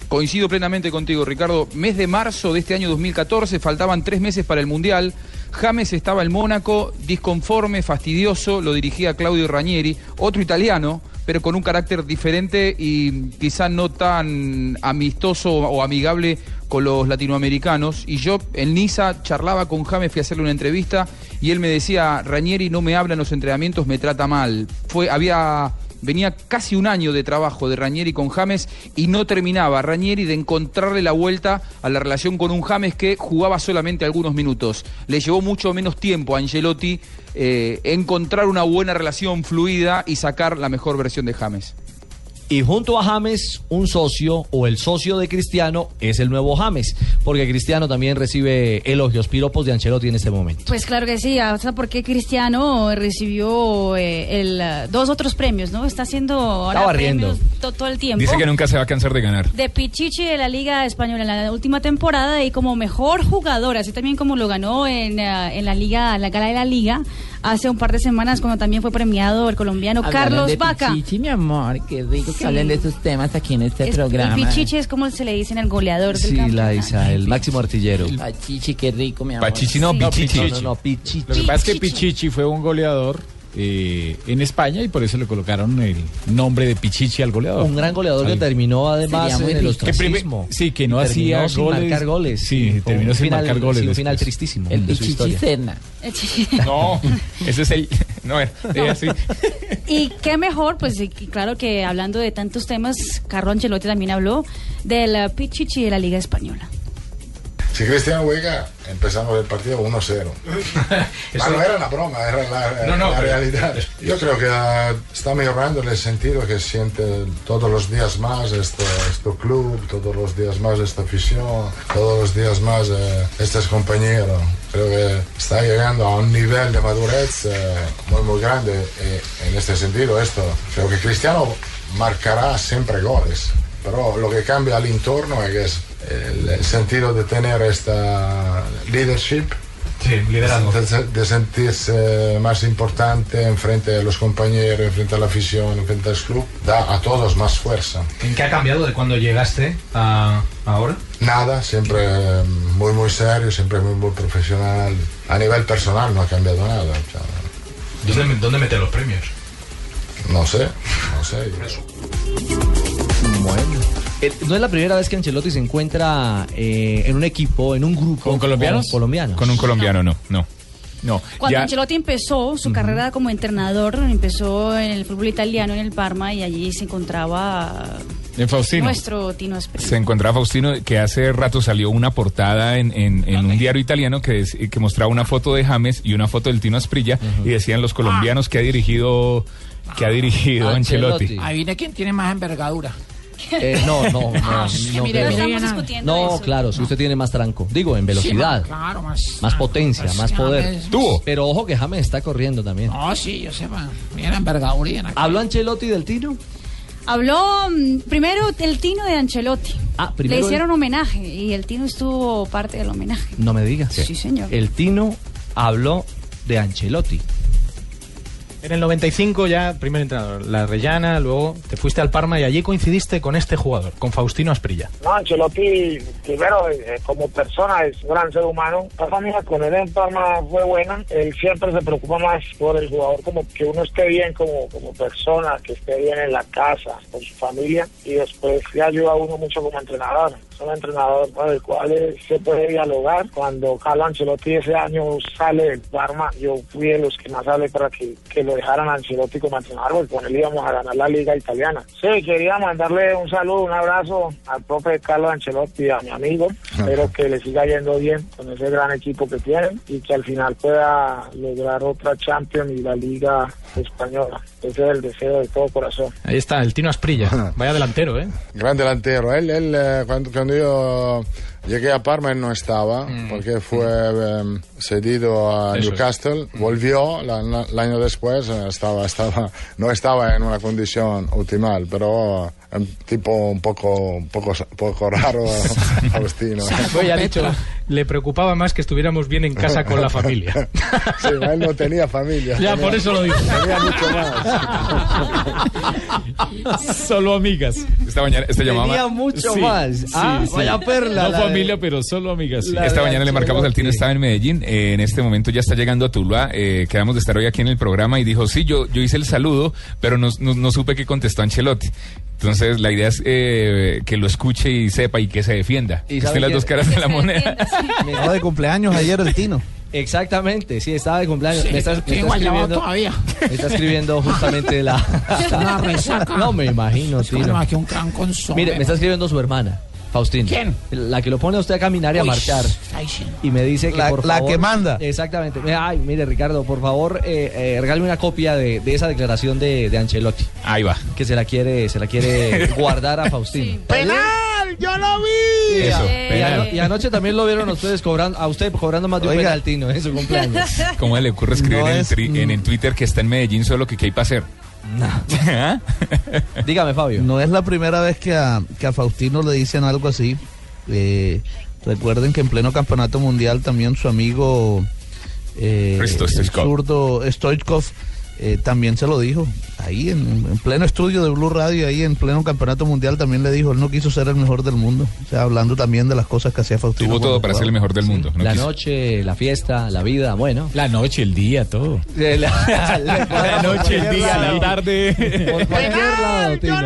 Coincido plenamente contigo, Ricardo. Mes de marzo de este año 2014, faltaban tres meses para el Mundial. James estaba en Mónaco, disconforme, fastidioso, lo dirigía Claudio Ranieri, otro italiano, pero con un carácter diferente y quizá no tan amistoso o amigable con los latinoamericanos. Y yo en Niza charlaba con James, fui a hacerle una entrevista y él me decía, Ranieri no me habla en los entrenamientos, me trata mal. Fue, había venía casi un año de trabajo de Ranieri con James y no terminaba Ranieri de encontrarle la vuelta a la relación con un James que jugaba solamente algunos minutos. Le llevó mucho menos tiempo a Angelotti eh, encontrar una buena relación fluida y sacar la mejor versión de James. Y junto a James, un socio o el socio de Cristiano es el nuevo James, porque Cristiano también recibe elogios, piropos de Ancelotti en este momento. Pues claro que sí, hasta porque Cristiano recibió eh, el, eh, dos otros premios, ¿no? Está haciendo ahora Está barriendo. premios to- todo el tiempo. Dice que nunca se va a cansar de ganar. de Pichichi de la Liga Española en la última temporada y como mejor jugador, así también como lo ganó en, eh, en la Liga, la gala de la Liga, hace un par de semanas cuando también fue premiado el colombiano Hablaron Carlos de Vaca. Pichichi, mi amor, qué rico Sí. que hablen de esos temas aquí en este Es- programa. el Pichichi es como se le dice en el goleador del Sí, la Isa, el máximo artillero. Pachichi, qué rico, mi amor. Pachichi no, No, Pichichi. Pichichi. No, no, Pichichi. Lo que pasa es que Pichichi fue un goleador eh, en España y por eso le colocaron el nombre de Pichichi al goleador. Un gran goleador que terminó además en el ostracismo. sí, que no hacía sin goles. marcar goles. Sí, Con terminó un sin final- marcar goles sí, un final tristísimo El de su Pichichi historia. Serna. No, ese es el. No, era. ella sí. Y qué mejor, pues claro que hablando de tantos temas, Carlo Ancelotti también habló del Pichichi de la Liga Española. Si Cristiano juega, empezamos el partido 1-0. Ah, no era una broma, era la, No, no, la pero- realidad. Yo creo que ah, está mejorando en el sentido que siente todos los días más este, este club, todos los días más esta afición, todos los días más eh, estos compañeros. Creo que está llegando a un nivel de madurez eh, muy, muy grande eh, en este sentido. Esto, creo que Cristiano marcará siempre goles, pero lo que cambia al entorno es que es el, sentido de tener esta leadership Sí, liderazgo. de, de sentirse más importante en frente de los compañeros, en frente a la afición, en frente al club, da a todos más fuerza. ¿En qué ha cambiado de cuando llegaste a ahora? Nada, siempre muy muy serio, siempre muy muy profesional. A nivel personal no ha cambiado nada. o sea, ¿Dónde, dónde mete los premios? no sé, no sé. Bueno. Eh, no es la primera vez que Ancelotti se encuentra eh, en un equipo, en un grupo. ¿Con colombianos? Con colombianos. Con un colombiano, no, no. No. Cuando ya- Ancelotti empezó su carrera como entrenador, empezó en el fútbol italiano en el Parma y allí se encontraba En Faustino. nuestro Tino Esprilla. Se encontraba Faustino, que hace rato salió una portada en, en- en un diario italiano que, des- que mostraba una foto de James y una foto del Tino Asprilla y decían los colombianos que ha dirigido que ha dirigido Ancelotti. Ahí viene quién tiene más envergadura. Eh, no, no, no. Ah, no, mire, no. discutiendo No, eso. claro, si usted tiene más tranco. Digo, en velocidad. Sí, claro, más. Más potencia, más poder. James- Tuvo. Pero ojo que James está corriendo también. No, sí, yo sé. Mira envergadura. ¿Habló Ancelotti del Tino? Habló mm, primero el Tino de Ancelotti. Ah, Le primero. hicieron homenaje y el Tino estuvo parte del homenaje. No me digas. Sí, señor. El Tino habló de Ancelotti. En el 95 ya primer entrenador, la Rellana, luego te fuiste al Parma y allí coincidiste con este jugador, con Faustino Asprilla. No, Ancelotti, primero, eh, como persona, es un gran ser humano. La familia con él en Parma fue buena. Él siempre se preocupa más por el jugador, como que uno esté bien como, como persona, que esté bien en la casa, con su familia. Y después le ayuda a uno mucho como entrenador. Es un entrenador con el cual eh, se puede dialogar. Cuando Carlo Ancelotti ese año sale del Parma, yo fui de los que más hablé para que, que lo lo dejaran a Ancelotti como entrenador, porque con él íbamos a ganar la liga italiana. Sí, quería mandarle un saludo, un abrazo al profe Carlos Ancelotti, a mi amigo. Espero que le siga yendo bien con ese gran equipo que tienen y que al final pueda lograr otra Champions y la liga española. Ese es el deseo de todo corazón. Ahí está, el Tino Asprilla. Vaya delantero, ¿eh? Gran delantero. Él, él eh, cuando, cuando yo llegué a Parma, él no estaba, porque fue eh, cedido a Eso es. Newcastle, volvió la- la- el año después, eh, estaba, estaba, no estaba en una condición optimal, pero eh, un tipo un poco, un poco, un poco raro, Agustino. Oye, ha dicho, le preocupaba más que estuviéramos bien en casa con la familia. Sí, él no tenía familia. Ya, Tenía- por eso lo digo. Tenía mucho más. Solo amigas. Esta mañana, esta. Tenía mucho más. Ah, vaya perla, No la de- familia, pero solo amigas. sí. Esta mañana le marcamos al Tino, estaba en Medellín. eh, en este momento ya está llegando a Tuluá. eh, quedamos de estar hoy aquí en el programa y dijo: Sí, yo, yo hice el saludo, pero no, no- no supe que contestó Ancelotti. Entonces, la idea es eh, que lo escuche y sepa y que se defienda. ¿Y que estén las dos caras de la moneda. Estaba de cumpleaños ayer el Tino. Exactamente, sí, estaba de cumpleaños. Sí, me está, me escribiendo, todavía. me está escribiendo justamente la... Resaca. No me imagino, Es como Tino. un gran. Mire, me está escribiendo su hermana, Faustina. ¿Quién? La que lo pone a usted a caminar y a Uy, marchar. sí. Y me dice que La- por la favor- que manda. Exactamente. Ay, mire, Ricardo, por favor, eh, eh, regálame una copia de, de esa declaración de, de Ancelotti. Ahí va. Que se la quiere, se la quiere guardar a Faustina. ¡Penal! ¡Yo lo vi! Eso, Y, ano- y anoche también lo vieron ustedes cobrando, a usted cobrando más de un Oiga. penaltino en su cumpleaños. ¿Cómo le ocurre escribir No en, el es- tri- en, en Twitter que está en Medellín solo que qué hay para hacer? ¿Ah? Dígame, Fabio. No es la primera vez que a, que a Faustino le dicen algo así. Eh, recuerden que en pleno campeonato mundial también su amigo eh, el zurdo Stoichkov eh, también se lo dijo. Ahí en, en pleno estudio de Blue Radio, ahí en pleno campeonato mundial también le dijo, él no quiso ser el mejor del mundo. O sea, hablando también de las cosas que hacía Faustino. Tuvo todo para ser el mejor del mundo. no La quiso. noche, la fiesta, la vida, bueno. La noche, el día, todo. La, La noche, el día, la tarde. Por cualquier lado, Tino.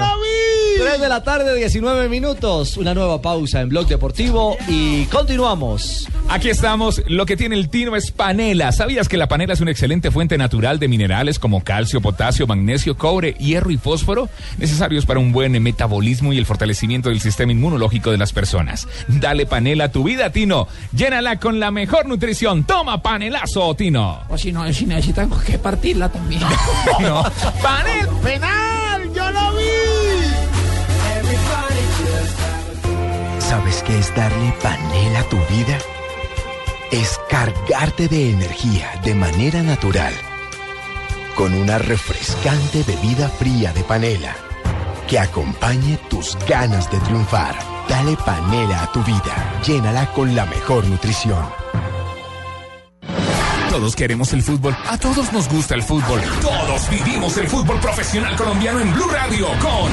3 de la tarde, 19 minutos. Una nueva pausa en Blog Deportivo y continuamos. Aquí estamos. Lo que tiene el tino es panela. ¿Sabías que la panela es una excelente fuente natural de minerales como calcio, potasio, magnesio, cobre, hierro y fósforo, necesarios para un buen metabolismo y el fortalecimiento del sistema inmunológico de las personas? Dale panela a tu vida, Tino. Llénala con la mejor nutrición. Toma panelazo, Tino. O si no, si necesitan que partirla también. No. Panela. ¡Penal! ¡Yo lo vi! ¿Sabes qué es darle panela a tu vida? Es cargarte de energía de manera natural. Con una refrescante bebida fría de panela que acompañe tus ganas de triunfar. Dale panela a tu vida. Llénala con la mejor nutrición. Todos queremos el fútbol. A todos nos gusta el fútbol. Todos vivimos el fútbol profesional colombiano en Blue Radio con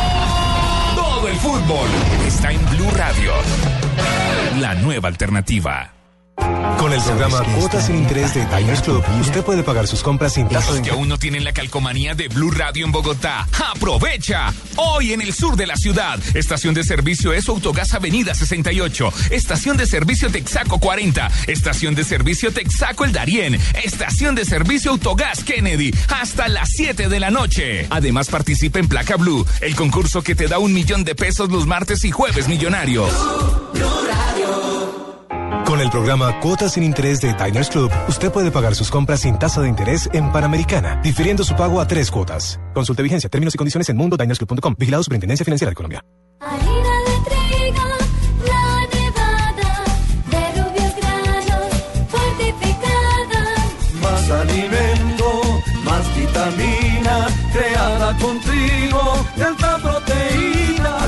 El fútbol está en Blue Radio. La nueva alternativa. Con el programa Cuotas sin Interés de Diners Club, usted puede pagar sus compras sin tasa de Los que aún no tienen la calcomanía de Blue Radio en Bogotá, aprovecha. Hoy en el sur de la ciudad, estación de servicio es Autogas Avenida 68, estación de servicio Texaco 40, estación de servicio Texaco El Darién, estación de servicio Autogas Kennedy, hasta las 7 de la noche. Además participa en Placa Blue, el concurso que te da un millón de pesos los martes y jueves millonarios. El programa Cuotas sin Interés de Diners Club, usted puede pagar sus compras sin tasa de interés en Panamericana, difiriendo su pago a tres cuotas. Consulte vigencia, términos y condiciones en mundodinersclub.com. Vigilado Superintendencia Financiera de Colombia.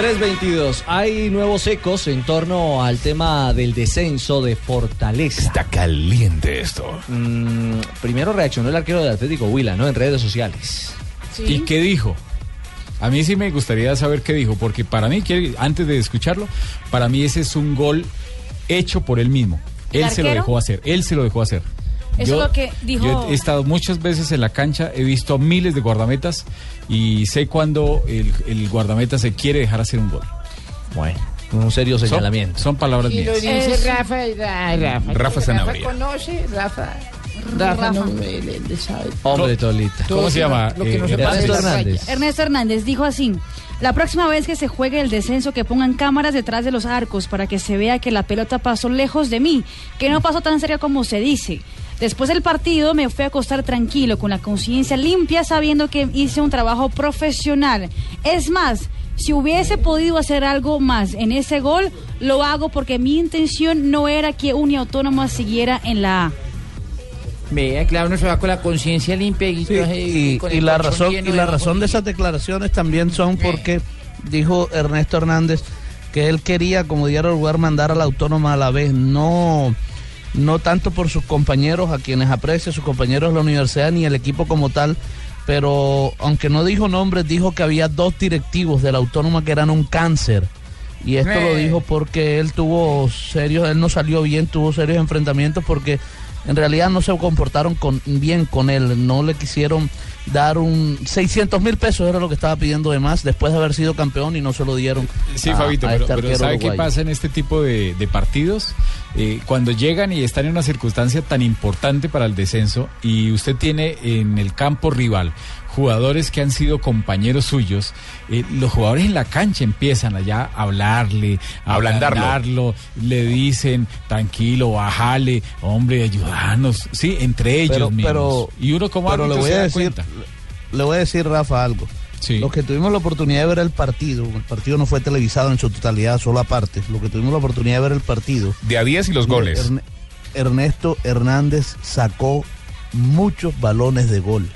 ...322. Hay nuevos ecos en torno al tema del descenso de Fortaleza. Está caliente esto. Mm, primero reaccionó el arquero del Atlético Huila, ¿no? En redes sociales. ¿Y qué dijo? A mí sí me gustaría saber qué dijo, porque para mí, antes de escucharlo, para mí ese es un gol hecho por él mismo. ¿El Él se lo dejó hacer, él se lo dejó hacer. Eso es lo que dijo- Yo he estado muchas veces en la cancha, he visto miles de guardametas y sé cuando el, el guardameta se quiere dejar hacer un gol. Bueno, un serio señalamiento. Son, palabras Y lo mías. dice Es- Rafa, ay, Rafa. Rafa Sanabria. conoce, Rafa. Rafa, Rafa. no le, sabe. Hombre, Tolita. ¿Cómo se llama? Lo que no Eh, se pasa Ernesto Hernández. Ernesto Hernández dijo así, la próxima vez que se juegue el descenso que pongan cámaras detrás de los arcos para que se vea que la pelota pasó lejos de mí, que no pasó tan serio como se dice. Después del partido me fui a acostar tranquilo, con la conciencia limpia, sabiendo que hice un trabajo profesional. Es más, si hubiese podido hacer algo más en ese gol, lo hago porque mi intención no era que Uniautónoma siguiera en la A. Vea, claro, uno se va con la conciencia limpia y, Sí, y, con y el la razón y la de razón de esas declaraciones también son porque dijo Ernesto Hernández que él quería como diario lugar mandar a la autónoma a la vez no no tanto por sus compañeros a quienes aprecia sus compañeros de la universidad ni el equipo como tal pero aunque no dijo nombres dijo que había dos directivos de la autónoma que eran un cáncer. Y esto lo dijo porque él tuvo serios él no salió bien tuvo serios enfrentamientos porque en realidad no se comportaron con, bien con él, no le quisieron dar un 600 mil pesos era lo que estaba pidiendo de más después de haber sido campeón y no se lo dieron. Sí, a- Fabito, a pero, este pero ¿sabe qué pasa en este tipo de, de partidos? Eh, cuando llegan y están en una circunstancia tan importante para el descenso y usted tiene en el campo rival jugadores que han sido compañeros suyos, eh, los jugadores en la cancha empiezan allá a hablarle, a Ablandarlo. ablandarlo, le dicen, tranquilo, bájale, hombre, ayúdanos, sí, entre ellos Pero- mismos. pero- y uno como pero le voy se a decir, cuenta. le voy a decir Rafa algo. Los que tuvimos la oportunidad de ver el partido, el partido no fue televisado en su totalidad, solo aparte. Lo que tuvimos la oportunidad de ver el partido. De a 10 y los goles. Erne- Ernesto Hernández sacó muchos balones de gol.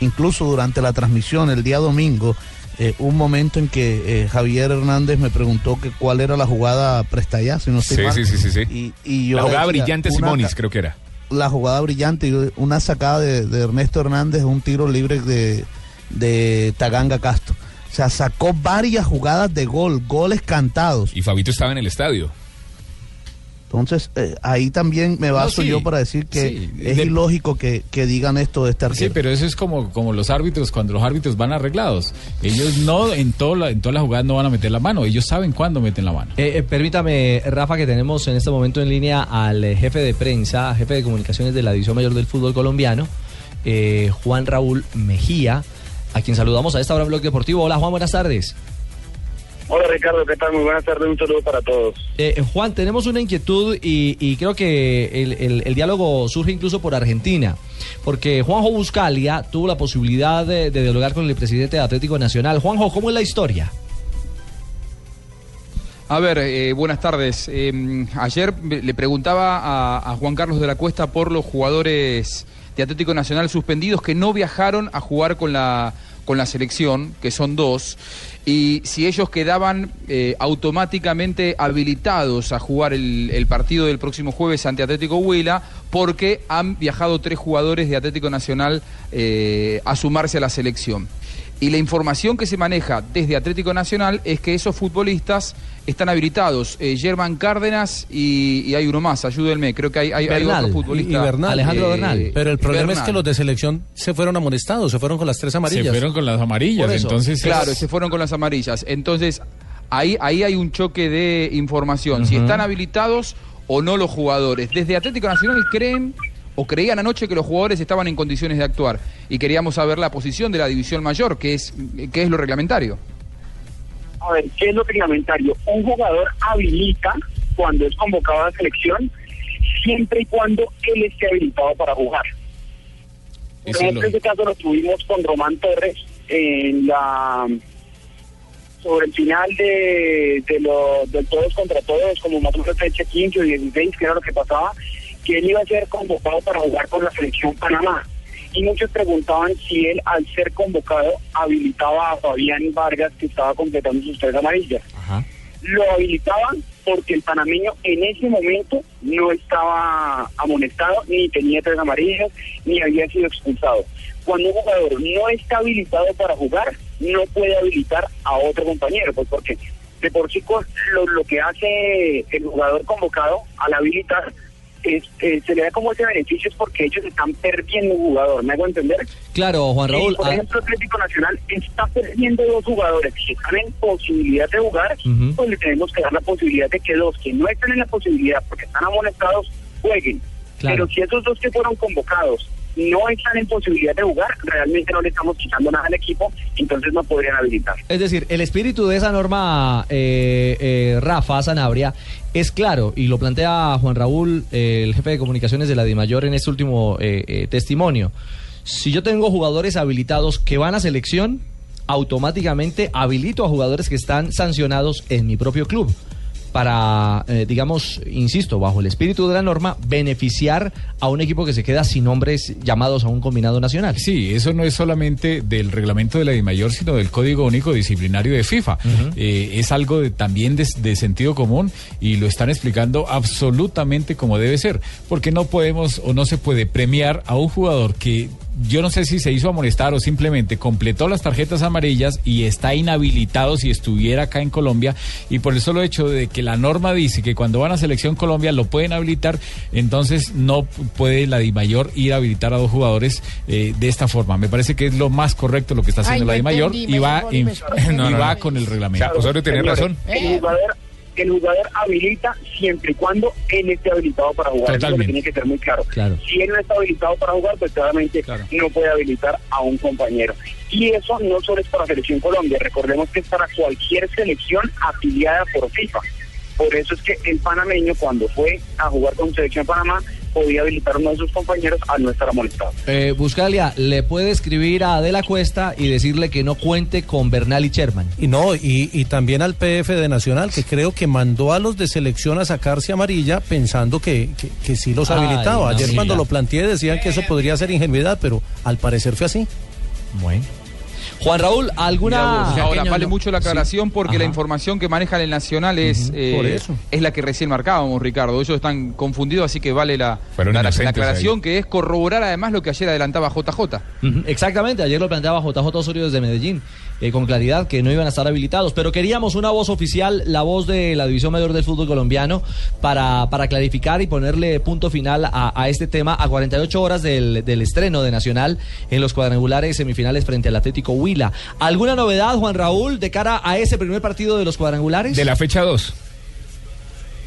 Incluso durante la transmisión el día domingo, eh, un momento en que eh, Javier Hernández me preguntó que cuál era la jugada presta ya, si no estoy Sí, mal. sí, sí, sí, sí. Y, y yo la jugada decía, brillante Simonis, creo que era. la jugada brillante una sacada de, de Ernesto Hernández, un tiro libre de, de Taganga Castro. O sea, sacó varias jugadas de gol, goles cantados. Y Fabito estaba en el estadio. Entonces, eh, ahí también me baso sí, yo para decir que sí. es De- ilógico que, que digan esto de este Sí, arquero. pero eso es como, como los árbitros, cuando los árbitros van arreglados. Ellos no, en, todo la, en todas las jugadas no van a meter la mano, ellos saben cuándo meten la mano. Eh, eh, permítame, Rafa, que tenemos en este momento en línea al eh, jefe de prensa, jefe de comunicaciones de la División Mayor del Fútbol Colombiano, eh, Juan Raúl Mejía, a quien saludamos a esta hora en Blog Deportivo. Hola, Juan, buenas tardes. Hola Ricardo, ¿qué tal? Muy buenas tardes, un saludo para todos. Eh, Juan, tenemos una inquietud y, y creo que el, el- el diálogo surge incluso por Argentina, porque Juanjo Buscalia tuvo la posibilidad de, de dialogar con el presidente de Atlético Nacional. Juanjo, ¿cómo es la historia? A ver, eh, buenas tardes. Eh, ayer le preguntaba a, a Juan Carlos de la Cuesta por los jugadores de Atlético Nacional suspendidos que no viajaron a jugar con la, con la selección, que son dos, y si ellos quedaban eh, automáticamente habilitados a jugar el, partido del próximo jueves ante Atlético Huila, porque han viajado tres jugadores de Atlético Nacional eh, a sumarse a la selección. Y la información que se maneja desde Atlético Nacional es que esos futbolistas están habilitados. Eh, Germán Cárdenas y, y hay uno más, ayúdenme, creo que hay, hay, hay Bernal, otro futbolista. y Bernal. eh, Pero el problema es Bernal. que los de selección se fueron amonestados, se fueron con las tres amarillas. Se fueron con las amarillas, entonces Claro, es- se fueron con las amarillas. Entonces, ahí, ahí hay un choque de información. Si están habilitados o no los jugadores. Desde Atlético Nacional creen o creían anoche que los jugadores estaban en condiciones de actuar. Y queríamos saber la posición de la división mayor, que es, que es lo reglamentario. A ver, ¿qué es lo reglamentario? Un jugador habilita cuando es convocado a la selección siempre y cuando él esté habilitado para jugar. Ejemplo, lo- ese caso lo tuvimos con Román Torres en la sobre el final de, de lo, del todos contra todos, como más o menos fecha 15 o 16, que era lo que pasaba, que él iba a ser convocado para jugar con la selección Panamá. Y muchos preguntaban si él, al ser convocado, habilitaba a Fabián Vargas, que estaba completando sus tres amarillas. Lo habilitaban porque el panameño en ese momento no estaba amonestado, ni tenía tres amarillas, ni había sido expulsado. Cuando un jugador no está habilitado para jugar, no puede habilitar a otro compañero, pues porque de por sí co- lo, lo que hace el jugador convocado al habilitar es, eh, se le da como ese beneficio es porque ellos están perdiendo un jugador, ¿me hago entender? Claro, Juan Raúl. Por ah, ejemplo, Atlético Nacional está perdiendo dos jugadores que están en posibilidad de jugar, Ujú. pues le tenemos que dar la posibilidad de que dos que no están en la posibilidad porque están amonestados jueguen. Claro. Pero si esos dos que fueron convocados no están en posibilidad de jugar, realmente no le estamos quitando nada al equipo, entonces no podrían habilitar. Es decir, el espíritu de esa norma, eh, eh, Rafa Sanabria, es claro, y lo plantea Juan Raúl, eh, el jefe de comunicaciones de la DIMAYOR en este último eh, eh, testimonio. Si yo tengo jugadores habilitados que van a selección, automáticamente habilito a jugadores que están sancionados en mi propio club para, eh, digamos, insisto, bajo el espíritu de la norma, beneficiar a un equipo que se queda sin hombres llamados a un combinado nacional. Sí, eso no es solamente del reglamento de la DIMAYOR, sino del Código Único Disciplinario de FIFA. Eh, es algo de- también de, de sentido común y lo están explicando absolutamente como debe ser, porque no podemos o no se puede premiar a un jugador que yo no sé si se hizo amonestar o simplemente completó las tarjetas amarillas y está inhabilitado si estuviera acá en Colombia y por el solo hecho de que la norma dice que cuando van a selección Colombia lo pueden habilitar, entonces no puede la DIMAYOR ir a habilitar a dos jugadores eh, de esta forma. Me parece que es lo más correcto lo que está haciendo Ay, la DIMAYOR entendí, y va, y va no. con el reglamento. Señores, El jugador, el jugador habilita siempre y cuando él esté habilitado para jugar. Eso que tiene que ser muy claro. Claro. Si él no está habilitado para jugar, pues claramente no puede habilitar a un compañero. Y eso no solo es para Selección Colombia, recordemos que es para cualquier selección afiliada por FIFA. Por eso es que el panameño, cuando fue a jugar con Selección Panamá, podía habilitar a uno de sus compañeros al no estar amonestado. Eh, Buscalia, le puede escribir a Adela Cuesta y decirle que no cuente con Bernal y Sherman. Y no, y, y también al PF de Nacional, que creo que mandó a los de selección a sacarse amarilla pensando que, que, que sí los Ay, habilitaba. Ayer cuando lo planteé decían que eso podría ser ingenuidad, pero al parecer fue así. Bueno. Juan Raúl, ¿alguna...? Ahora vale mucho la Sí. aclaración porque la información que maneja el Nacional es, eh, es la que recién marcábamos, Ricardo. Ellos están confundidos, así que vale la, la- aclaración que es corroborar además lo que ayer adelantaba JJ. Exactamente, ayer lo planteaba JJ Osorio desde Medellín, eh, con claridad que no iban a estar habilitados, pero queríamos una voz oficial, la voz de la División Mayor del Fútbol Colombiano, para, para clarificar y ponerle punto final a, este tema a 48 horas del, del estreno de Nacional en los cuadrangulares semifinales frente al Atlético Huila. ¿Alguna novedad, Juan Raúl, de cara a ese primer partido de los cuadrangulares? De la fecha 2.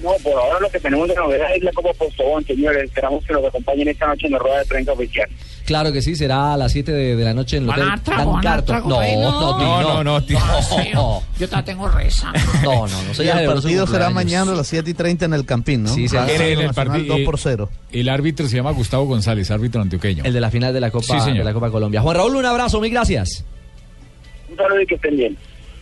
No, por ahora lo que tenemos de novedad es la Copa Postobón, señores. Esperamos que nos acompañen esta noche en la rueda de prensa oficial. Claro que sí, será a las 7 de, de la noche en el Hotel a Carton. No, no, no. No, no, no. Yo te tengo reza. No, no, no se Y el partido será mañana a las 7 y 30 en el Campín, ¿no? Sí, sí, Clásico En el partido- 2 por 0. El árbitro se llama Gustavo González, árbitro antioqueño. El de la final de la Copa, Sí, señor. de la Copa Colombia. Juan Raúl, un abrazo, mil gracias. Un saludo y que estén bien.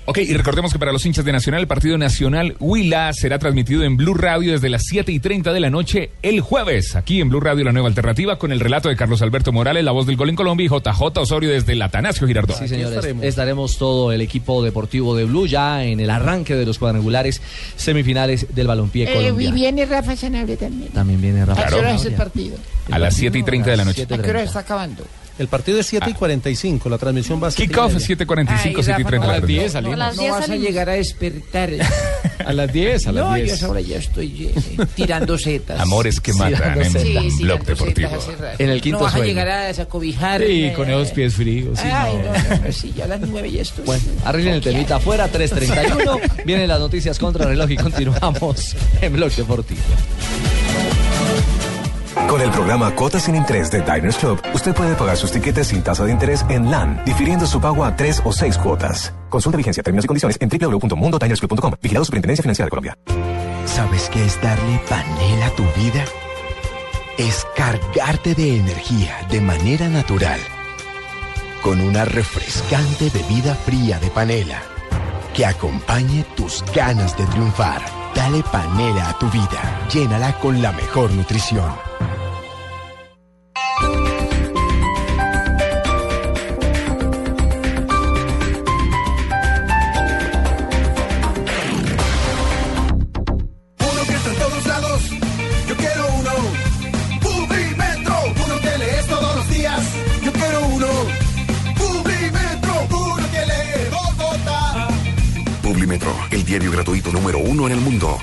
Ok, y recordemos que para los hinchas de Nacional, el partido Nacional Huila será transmitido en Blue Radio desde las 7 y 30 de la noche el jueves. Aquí en Blue Radio, la nueva alternativa, con el relato de Carlos Alberto Morales, la voz del gol en Colombia, y JJ Osorio desde el Atanasio Girardot. Sí, señores. Estaremos. todo el equipo deportivo de Blue ya en el arranque de los cuadrangulares semifinales del balompié Eh, y colombiano. viene Rafa Sanabria también. También viene Rafa. ¿A qué hora es el partido? A las 7 y 30 de la noche. ¿A qué hora está acabando? El partido es 7 y 45, la transmisión va a ser. Kickoff 7.45, 7 y 30 de la tarde. no, no vas a llegar a despertar. A las 10, a las no, 10. yo a esa hora ya estoy eh, tirando setas. Amores que matan en Sí, sí, Blog Deportivo. En el quinto No vas a sueño. llegar a desacobijarme. Sí, con esos pies fríos. sí, Ay, no. no, no, sí, ya a las nueve ya estoy. Bueno, arreglen el temita afuera, 3.31. Vienen las noticias contra reloj y continuamos en Blog Deportivo. Con el programa Cuotas sin Interés de Diners Club, usted puede pagar sus tiquetes sin tasa de interés en LAN, difiriendo su pago a tres o seis cuotas. Consulta vigencia, términos y condiciones en www.mundodinersclub.com. Vigilado Superintendencia Financiera de Colombia. ¿Sabes qué es darle panela a tu vida? Es cargarte de energía de manera natural. Con una refrescante bebida fría de panela que acompañe tus ganas de triunfar. Dale panela a tu vida. Llénala con la mejor nutrición.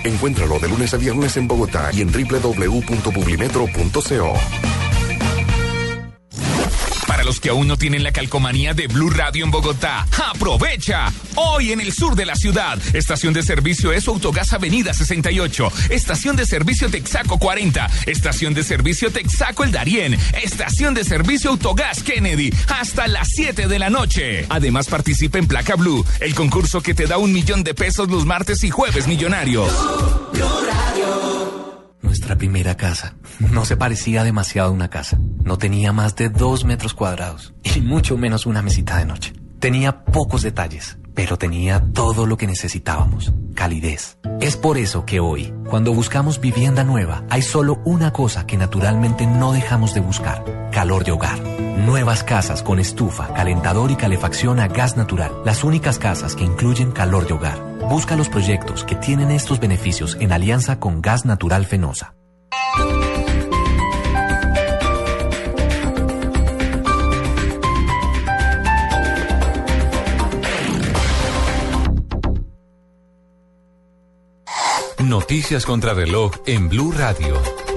Encuéntralo de lunes a viernes en Bogotá y en www.publimetro.co. Aún no tienen la calcomanía de Blue Radio en Bogotá, ¡aprovecha! Hoy en el sur de la ciudad, estación de servicio es Autogas Avenida 68, estación de servicio Texaco 40, estación de servicio Texaco El Darién, estación de servicio Autogas Kennedy, hasta las 7 de la noche. Además participa en Placa Blue, el concurso que te da un millón de pesos los martes y jueves millonarios. Nuestra primera casa. No se parecía demasiado a una casa. No tenía más de dos metros cuadrados y mucho menos una mesita de noche. Tenía pocos detalles, pero tenía todo lo que necesitábamos. Calidez. Es por eso que hoy, cuando buscamos vivienda nueva, hay solo una cosa que naturalmente no dejamos de buscar. Calor de hogar. Nuevas casas con estufa, calentador y calefacción a gas natural. Las únicas casas que incluyen calor de hogar. Busca los proyectos que tienen estos beneficios en alianza con Gas Natural Fenosa. Noticias contra reloj en Blue Radio.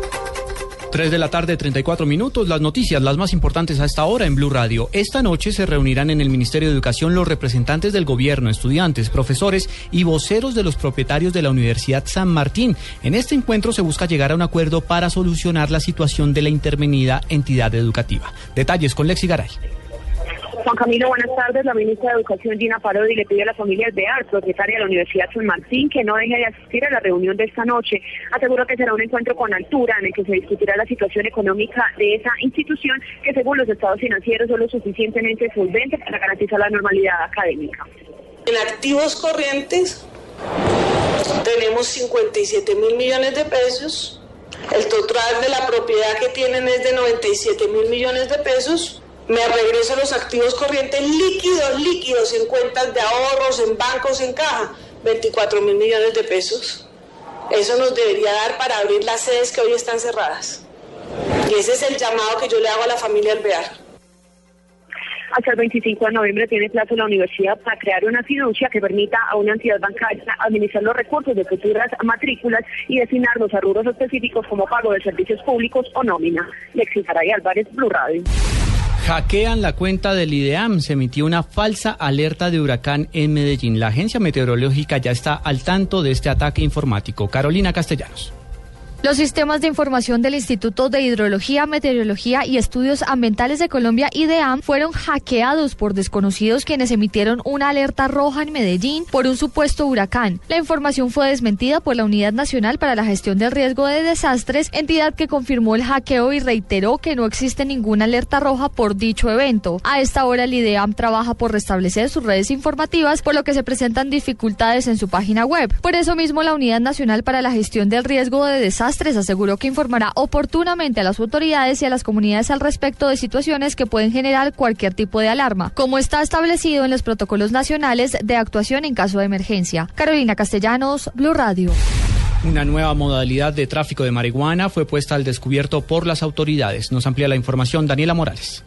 3 de la tarde, 34 minutos. Las noticias, las más importantes a esta hora en Blue Radio. Esta noche se reunirán en el Ministerio de Educación los representantes del gobierno, estudiantes, profesores y voceros de los propietarios de la Universidad San Martín. En este encuentro se busca llegar a un acuerdo para solucionar la situación de la intervenida entidad educativa. Detalles con Lexi Garay. Juan Camilo, buenas tardes. La ministra de Educación, Gina Parodi, le pide a la familia Alvear, propietaria de la Universidad San Martín, que no deje de asistir a la reunión de esta noche. Aseguró que será un encuentro con altura en el que se discutirá la situación económica de esa institución, que según los estados financieros son lo suficientemente solvente para garantizar la normalidad académica. En activos corrientes tenemos 57 mil millones de pesos. El total de la propiedad que tienen es de 97 mil millones de pesos. Me regreso los activos corrientes líquidos, líquidos en cuentas de ahorros, en bancos, en caja, 24 mil millones de pesos. Eso nos debería dar para abrir las sedes que hoy están cerradas. Y ese es el llamado que yo le hago a la familia Alvear. Hasta el 25 de noviembre tiene plazo la universidad para crear una fiducia que permita a una entidad bancaria administrar los recursos de futuras matrículas y destinarlos a rubros específicos como pago de servicios públicos o nómina. Lexi Saray Álvarez, Blue Radio. Hackean la cuenta del IDEAM. Se emitió una falsa alerta de huracán en Medellín. La agencia meteorológica ya está al tanto de este ataque informático. Carolina Castellanos. Los sistemas de información del Instituto de Hidrología, Meteorología y Estudios Ambientales de Colombia, IDEAM, fueron hackeados por desconocidos quienes emitieron una alerta roja en Medellín por un supuesto huracán. La información fue desmentida por la Unidad Nacional para la Gestión del Riesgo de Desastres, entidad que confirmó el hackeo y reiteró que no existe ninguna alerta roja por dicho evento. A esta hora, el IDEAM trabaja por restablecer sus redes informativas, por lo que se presentan dificultades en su página web. Por eso mismo, la Unidad Nacional para la Gestión del Riesgo de Desastres aseguró que informará oportunamente a las autoridades y a las comunidades al respecto de situaciones que pueden generar cualquier tipo de alarma, como está establecido en los protocolos nacionales de actuación en caso de emergencia. Carolina Castellanos, Blue Radio. Una nueva modalidad de tráfico de marihuana fue puesta al descubierto por las autoridades. Nos amplía la información Daniela Morales.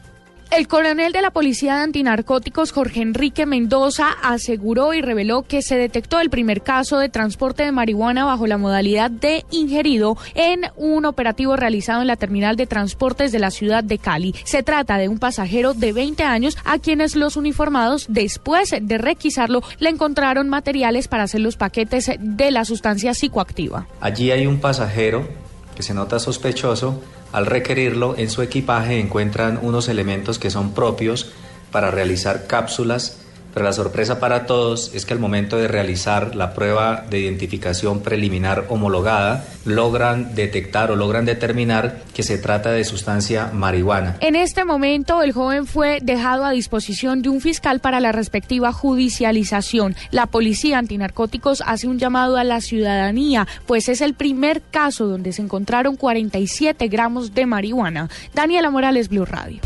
El coronel de la Policía de Antinarcóticos, Jorge Enrique Mendoza, aseguró y reveló que se detectó el primer caso de transporte de marihuana bajo la modalidad de ingerido en un operativo realizado en la terminal de transportes de la ciudad de Cali. Se trata de un pasajero de 20 años a quienes los uniformados, después de requisarlo, le encontraron materiales para hacer los paquetes de la sustancia psicoactiva. Allí hay un pasajero que se nota sospechoso al requerirlo, en su equipaje encuentran unos elementos que son propios para realizar cápsulas Pero la sorpresa para todos es que al momento de realizar la prueba de identificación preliminar homologada, logran detectar o logran determinar que se trata de sustancia marihuana. En este momento, el joven fue dejado a disposición de un fiscal para la respectiva judicialización. La policía antinarcóticos hace un llamado a la ciudadanía, pues es el primer caso donde se encontraron 47 gramos de marihuana. Daniela Morales, Blue Radio.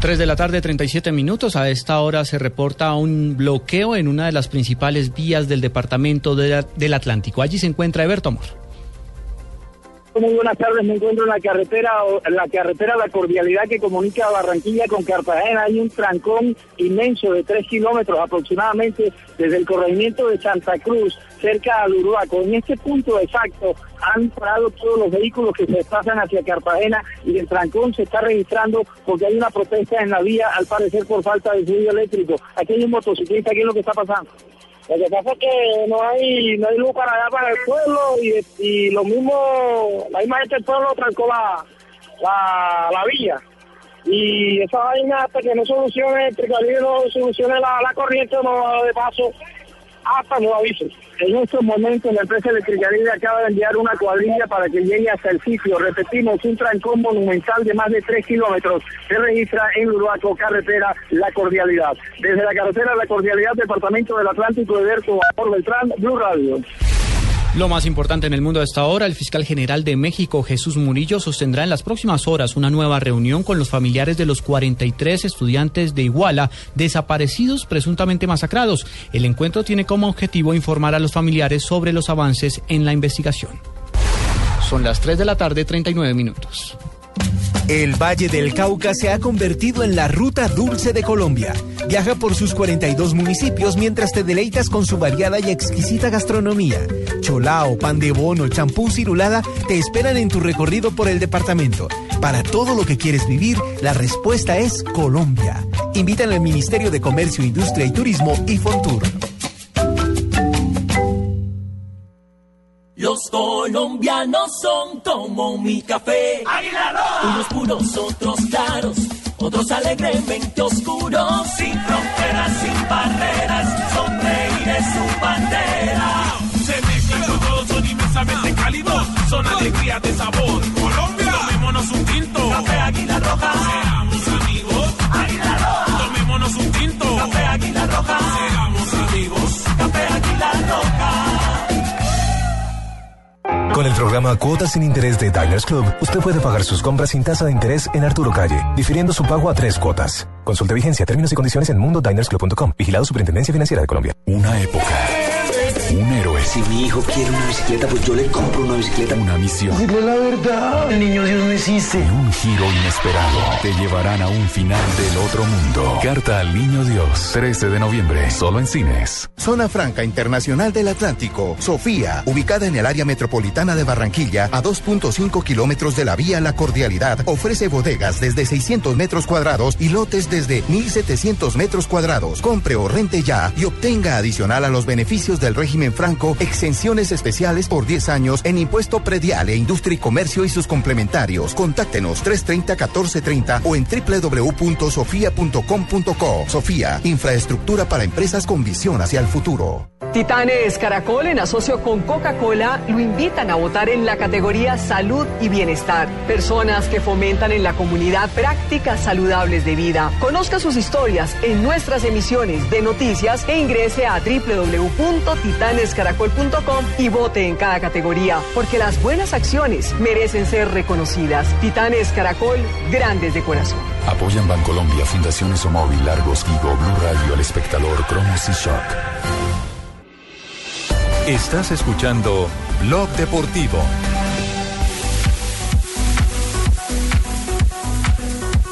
3 de la tarde, 37 minutos. A esta hora se reporta un bloqueo en una de las principales vías del departamento de- del Atlántico. Allí se encuentra Eberto Amor. Muy buenas tardes, me encuentro en la carretera, en la carretera La Cordialidad que comunica Barranquilla con Cartagena. Hay un trancón inmenso de tres kilómetros aproximadamente desde el corregimiento de Santa Cruz, cerca al Uruaco. En este punto exacto han parado todos los vehículos que se desplazan hacia Cartagena y el trancón se está registrando porque hay una protesta en la vía, al parecer por falta de fluido eléctrico. Aquí hay un motociclista, ¿qué es lo que está pasando? Lo que pasa es que no hay, no hay luz para allá para el pueblo y, y lo mismo, la misma gente del pueblo trancó la, la, la vía. Y esa vaina hasta que no solucione, el no solucione la, la corriente, no de paso hasta nuevo aviso. En estos momentos la empresa Electricaribe acaba de enviar una cuadrilla para que llegue hasta el sitio. Repetimos, un trancón monumental de más de 3 kilómetros se registra en Uruaco, carretera La Cordialidad. Desde la carretera La Cordialidad, Departamento del Atlántico, Alberto Amor Beltrán, Blue Radio. Lo más importante en el mundo a esta hora, el fiscal general de México, Jesús Murillo, sostendrá en las próximas horas una nueva reunión con los familiares de los 43 estudiantes de Iguala desaparecidos presuntamente masacrados. El encuentro tiene como objetivo informar a los familiares sobre los avances en la investigación. Son las 3 de la tarde, 39 minutos. El Valle del Cauca se ha convertido en la ruta dulce de Colombia. Viaja por sus 42 municipios mientras te deleitas con su variada y exquisita gastronomía. Cholao, pan de bono, champú cirulada te esperan en tu recorrido por el departamento. Para todo lo que quieres vivir, la respuesta es Colombia. Invitan al Ministerio de Comercio, Industria y Turismo y Fontur. Los colombianos son como mi café. Unos puros, otros claros, otros alegremente oscuros. Sin fronteras, sin barreras, sonreír es su bandera. Se mezclan con todos, son inmensamente cálidos. Son alegrías de sabor. Colombia, tomémonos un tinto. Café Águila Roja. Seamos amigos. Águila Roja. Tomémonos un tinto. Café Águila Roja. Seamos amigos. Café Águila Roja. Con el programa Cuotas sin Interés de Diners Club, usted puede pagar sus compras sin tasa de interés en Arturo Calle, difiriendo su pago a tres cuotas. Consulte vigencia, términos y condiciones en mundodinersclub.com. Vigilado Superintendencia Financiera de Colombia. Una época. Un héroe. Si mi hijo quiere una bicicleta, pues yo le compro una bicicleta. Una misión. Dile la verdad. El niño Dios no existe. Y un giro inesperado te llevarán a un final del otro mundo. Carta al Niño Dios. 13 de noviembre, solo en cines. Zona Franca Internacional del Atlántico. Sofía, ubicada en el área metropolitana de Barranquilla, a 2.5 kilómetros de la vía La Cordialidad, ofrece bodegas desde 600 metros cuadrados y lotes desde 1.700 metros cuadrados. Compre o rente ya y obtenga adicional a los beneficios del régimen franco exenciones especiales por 10 años en impuesto predial e industria y comercio y sus complementarios. Contáctenos 330-1430 o en www.sofia.com.co. Sofía, infraestructura para empresas con visión hacia el futuro. Titanes Caracol, en asocio con Coca-Cola, lo invitan a votar en la categoría Salud y Bienestar. Personas que fomentan en la comunidad prácticas saludables de vida. Conozca sus historias en nuestras emisiones de noticias e ingrese a www.titanescaracol.com y vote en cada categoría, porque las buenas acciones merecen ser reconocidas. Titanes Caracol, grandes de corazón. Apoyan Bancolombia, Fundaciones Omóvil, Largos, Vigo, Blue Radio, El Espectador, Cromos y Shock. Estás escuchando Blog Deportivo.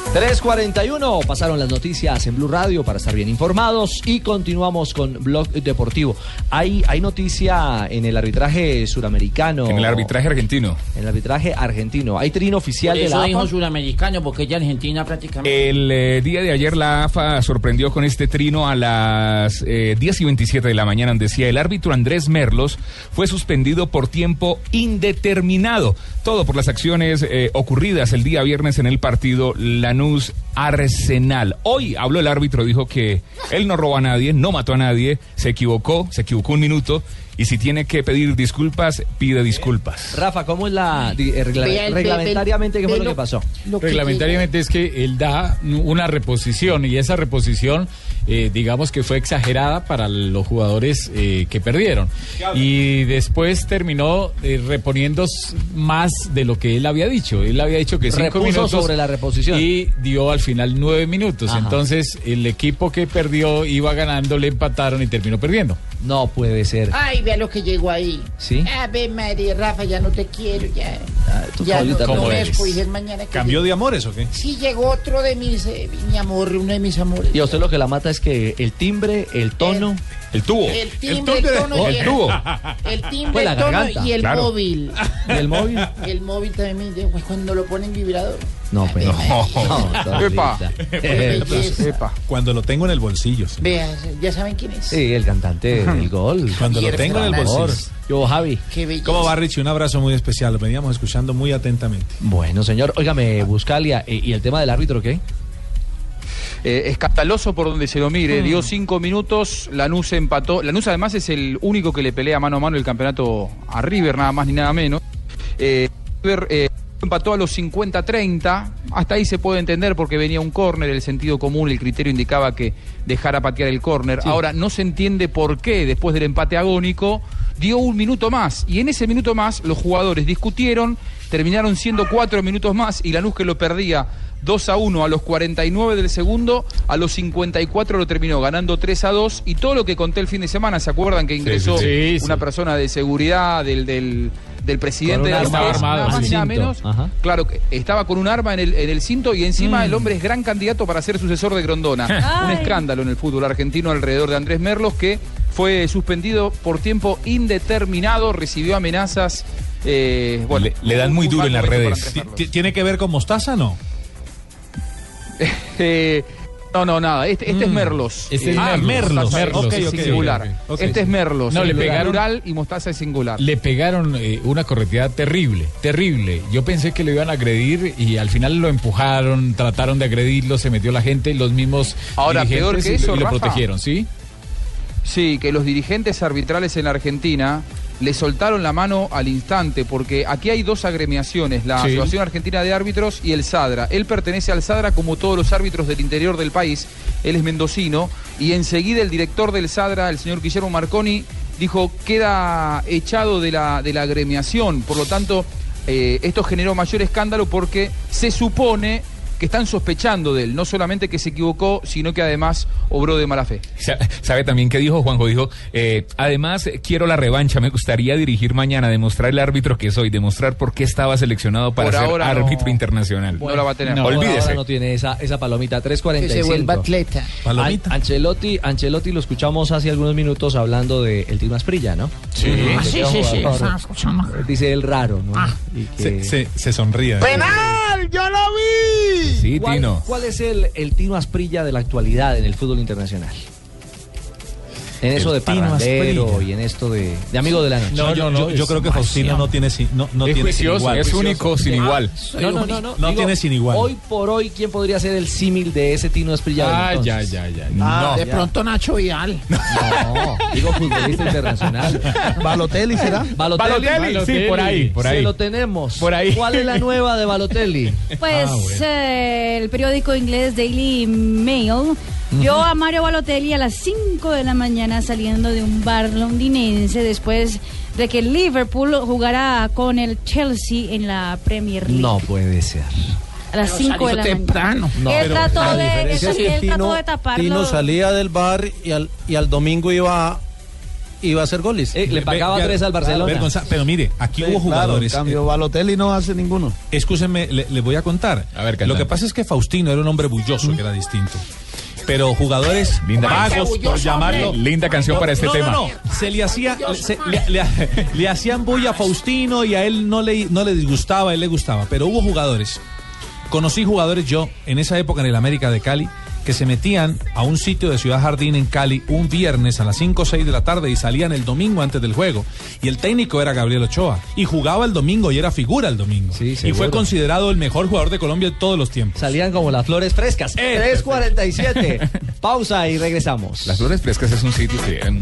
...3.41, pasaron las noticias en Blue Radio para estar bien informados y continuamos con Blog Deportivo. Hay, hay noticia en el arbitraje suramericano. En el arbitraje argentino. En el arbitraje argentino. Hay trino oficial Por de eso la dijo AFA. suramericano, porque ella Argentina prácticamente. El eh, día de ayer la AFA sorprendió con este trino a las eh, 10 y 27 de la mañana. Decía, el árbitro Andrés Merlos fue suspendido por tiempo indeterminado. Todo por las acciones eh, ocurridas el día viernes en el partido La Lanús Arsenal. Hoy habló el árbitro, dijo que él no robó a nadie, no mató a nadie, se equivocó, se equivocó un minuto y si tiene que pedir disculpas, pide disculpas. Rafa, ¿cómo es la eh, regla- reglamentariamente qué fue lo lo- que pasó? Reglamentariamente es que él da una reposición y esa reposición, eh, digamos que fue exagerada para los jugadores eh, que perdieron. Y después terminó eh, reponiendo más de lo que él había dicho. Él había dicho que cinco Repuso minutos sobre la reposición. y dio al final nueve minutos. Ajá. Entonces el equipo que perdió iba ganando, le empataron y terminó perdiendo. No puede ser. Ay, vea lo que llegó ahí. ¿Sí? Ave María, Rafa, ya no te quiero, ya. Tu ya no, no ¿cómo me eres? descuides mañana. que ¿Cambió de amores o qué? Sí, llegó otro de mis, eh, mi amor, uno de mis amores. Y a usted lo que la mata es que el timbre, el tono, el tubo. El timbre, el, tono y el, el timbre, Pues la el tono garganta. y el Claro. móvil. ¿Y el móvil? El móvil también me dice, pues, cuando lo ponen vibrador. No, pues. No, Epa. Epa. Cuando lo tengo en el bolsillo. Vea, ya saben quién es. Sí, el cantante del gol. Cuando lo tengo en el bolsillo. Yo, Javi. Qué. ¿Cómo va, Richie? Un abrazo muy especial. Lo veníamos escuchando muy atentamente. Bueno, señor, óigame, Buscalia, ¿y, y el tema del árbitro qué? Eh, escandaloso por donde se lo mire. Mm. Dio cinco minutos, Lanús empató. Lanús además es el único que le pelea mano a mano el campeonato a River, nada más ni nada menos. Eh, River eh, empató a los 50-30. Hasta ahí se puede entender porque venía un córner, el sentido común, el criterio indicaba que dejara patear el córner. Ahora no se entiende por qué después del empate agónico dio un minuto más. Y en ese minuto más los jugadores discutieron, terminaron siendo cuatro minutos más y Lanús que lo perdía 2 a 1 a los 49 del segundo, a los 54 lo terminó ganando 3 a 2 y todo lo que conté el fin de semana, ¿se acuerdan que ingresó sí, sí. una persona de seguridad del, del, del presidente Con un de la arma FES, armado, nada más sí. y nada Cinto, menos? ajá. Claro, que estaba con un arma en el, en el cinto y encima Mm. el hombre es gran candidato para ser sucesor de Grondona. un escándalo en el fútbol argentino alrededor de Andrés Merlos que fue suspendido por tiempo indeterminado, recibió amenazas. eh, bueno, Le- le dan muy duro en las redes. ¿Tiene que ver con Mostaza no? Eh, no, no, nada. Este, este es Mm. Merlos. Este es Eh, Ah, Merlos. Merlos. Merlos Ok, es ok, singular. Este es Merlos. No, le pegaron- Plural y Mostaza es singular. Le pegaron eh, una correteada terrible, terrible. Yo pensé que lo iban a agredir y al final lo empujaron, trataron de agredirlo, se metió la gente, los mismos Ahora, peor que y lo- eso, y lo Rafa. protegieron, ¿sí? Sí, que los dirigentes arbitrales en Argentina le soltaron la mano al instante, porque aquí hay dos agremiaciones, la Sí. Asociación Argentina de Árbitros y el SADRA. Él pertenece al SADRA como todos los árbitros del interior del país, él es mendocino, y enseguida el director del SADRA, el señor Guillermo Marconi, dijo, queda echado de la, de la agremiación, por lo tanto, eh, esto generó mayor escándalo porque se supone que están sospechando de él, no solamente que se equivocó, sino que además obró de mala fe. Sa- ¿Sabe también qué dijo Juanjo? Dijo, eh, además quiero la revancha, me gustaría dirigir mañana, demostrar el árbitro que soy, demostrar por qué estaba seleccionado para Por ser ahora no. árbitro internacional. No la va a tener. No, Olvídese. ahora no tiene esa, esa palomita. 3.45. Que se vuelva atleta. An- Ancelotti, Ancelotti lo escuchamos hace algunos minutos hablando de el Tino Asprilla, ¿no? Sí. Ah, sí, sí, sí. Dice él raro, ¿no? Y que- Se, se, se sonríe. ¡Penal! ¡Yo lo vi! Sí, ¿Cuál, Tino. ¿Cuál es el, el Tino Asprilla de la actualidad en el fútbol internacional? En eso de parrandero y en esto de, de amigo de la noche. No, yo, yo- yo creo que Faustino no tiene, sin- no, no Es tiene sin igual. es único, sin igual. No, no, no, no. No Digo, tiene sin igual. Hoy por hoy, ¿quién podría ser el símil de ese Tino Asprilla? Ah, ya, ya, ya. Ah, de pronto Nacho Vidal. No, digo futbolista internacional. ¿Balotelli será? Balotelli, Balotelli, sí, por ahí, por ahí. Se lo tenemos. Por ahí. ¿Cuál es la nueva de Balotelli? Pues eh, el periódico inglés Daily Mail vio a Mario Balotelli a las 5 de la mañana saliendo de un bar londinense después de que el Liverpool jugara con el Chelsea en la Premier League. No puede ser. a las Pero 5 de la temprano. mañana. No, él trató la de, él- es que él trató de taparlo. Tino salía del bar y al, y al domingo iba, iba a hacer goles. Eh, le pagaba Ve- tres al Barcelona. Pero mire, aquí Sí, hubo claro, jugadores. en cambio, Balotelli no hace ninguno. Escúchenme, le, le voy a contar. A ver, Lo que pasa es que Faustino era un hombre bulloso, que era distinto. Pero jugadores vagos, por llamarlo. Linda canción para este no, tema. No, se le hacía, se- le, le- le hacían bulla a Faustino y a él no le, no le disgustaba, a él le gustaba. Pero hubo jugadores. Conocí jugadores yo en esa época en el América de Cali que se metían a un sitio de Ciudad Jardín en Cali un viernes a las 5 o 6 de la tarde y salían el domingo antes del juego. Y el técnico era Gabriel Ochoa. Y jugaba el domingo y era figura el domingo. y fue considerado el mejor jugador de Colombia de todos los tiempos. Salían como las flores frescas. Eh, 3.47. Pausa y regresamos. Las Flores Frescas es un sitio que...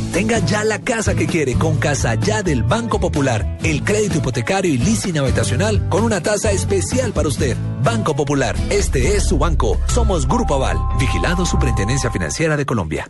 Tenga ya la casa que quiere con Casa Ya del Banco Popular. El crédito hipotecario y leasing habitacional con una tasa especial para usted. Banco Popular, este es su banco. Somos Grupo Aval, vigilado Superintendencia Financiera de Colombia.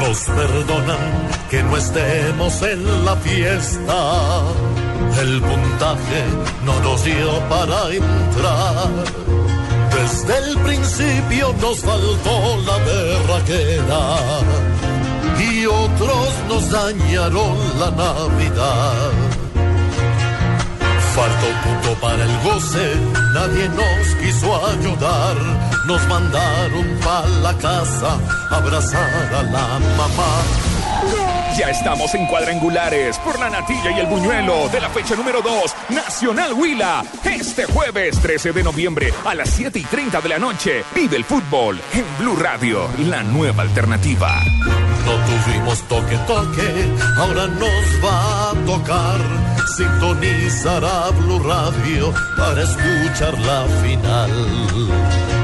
Nos perdonan que no estemos en la fiesta. El puntaje no nos dio para entrar. Desde el principio nos faltó la berraquera y otros nos dañaron la Navidad. Falta un punto para el goce, nadie nos quiso ayudar. Nos mandaron pa' la casa abrazar a la mamá. Ya estamos en cuadrangulares por la natilla y el buñuelo de la fecha número 2, Nacional Huila. Este jueves 13 de noviembre a las 7 y 30 de la noche. Vive el fútbol en Blue Radio, la nueva alternativa. No tuvimos toque toque, ahora nos va a tocar sintonizar a Blue Radio para escuchar la final.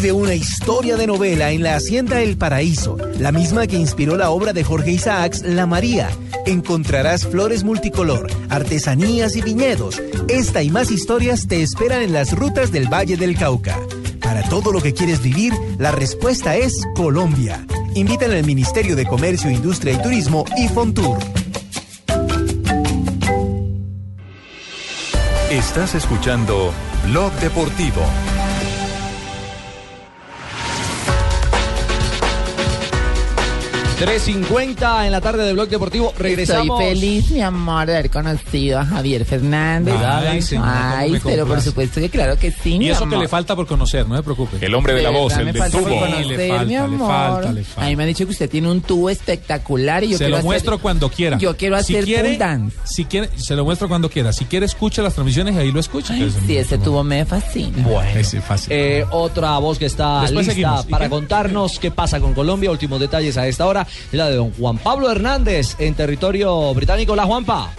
Vive una historia de novela en la Hacienda El Paraíso, la misma que inspiró la obra de Jorge Isaacs, La María. Encontrarás flores multicolor, artesanías y viñedos. Esta y más historias te esperan en las rutas del Valle del Cauca. Para todo lo que quieres vivir, la respuesta es Colombia. Invitan al Ministerio de Comercio, Industria y Turismo y Fontur. Estás escuchando Blog Deportivo. $3.50 en la tarde de Blog Deportivo. Regresamos. Estoy feliz, mi amor, de haber conocido a Javier Fernández. Ay, pero por supuesto que claro que sí, mi Y eso que amor. le falta por conocer, no se preocupe. El hombre de la voz, el por tubo. conocer, le mi le amor. falta, le falta. A mí me han dicho que usted tiene un tubo espectacular y yo se quiero lo hacer- muestro cuando quiera. Yo quiero hacer si quiere, dance. Si quiere, se lo muestro cuando quiera. Si quiere, escucha las transmisiones y ahí lo escucha. Ay, sí, ese tubo me fascina. Bueno, es fácil. Eh, otra voz que está Después lista seguimos. ¿Y para qué? contarnos qué pasa con Colombia. Últimos detalles a esta hora la de don Juan Pablo Hernández en territorio británico. La Juanpa.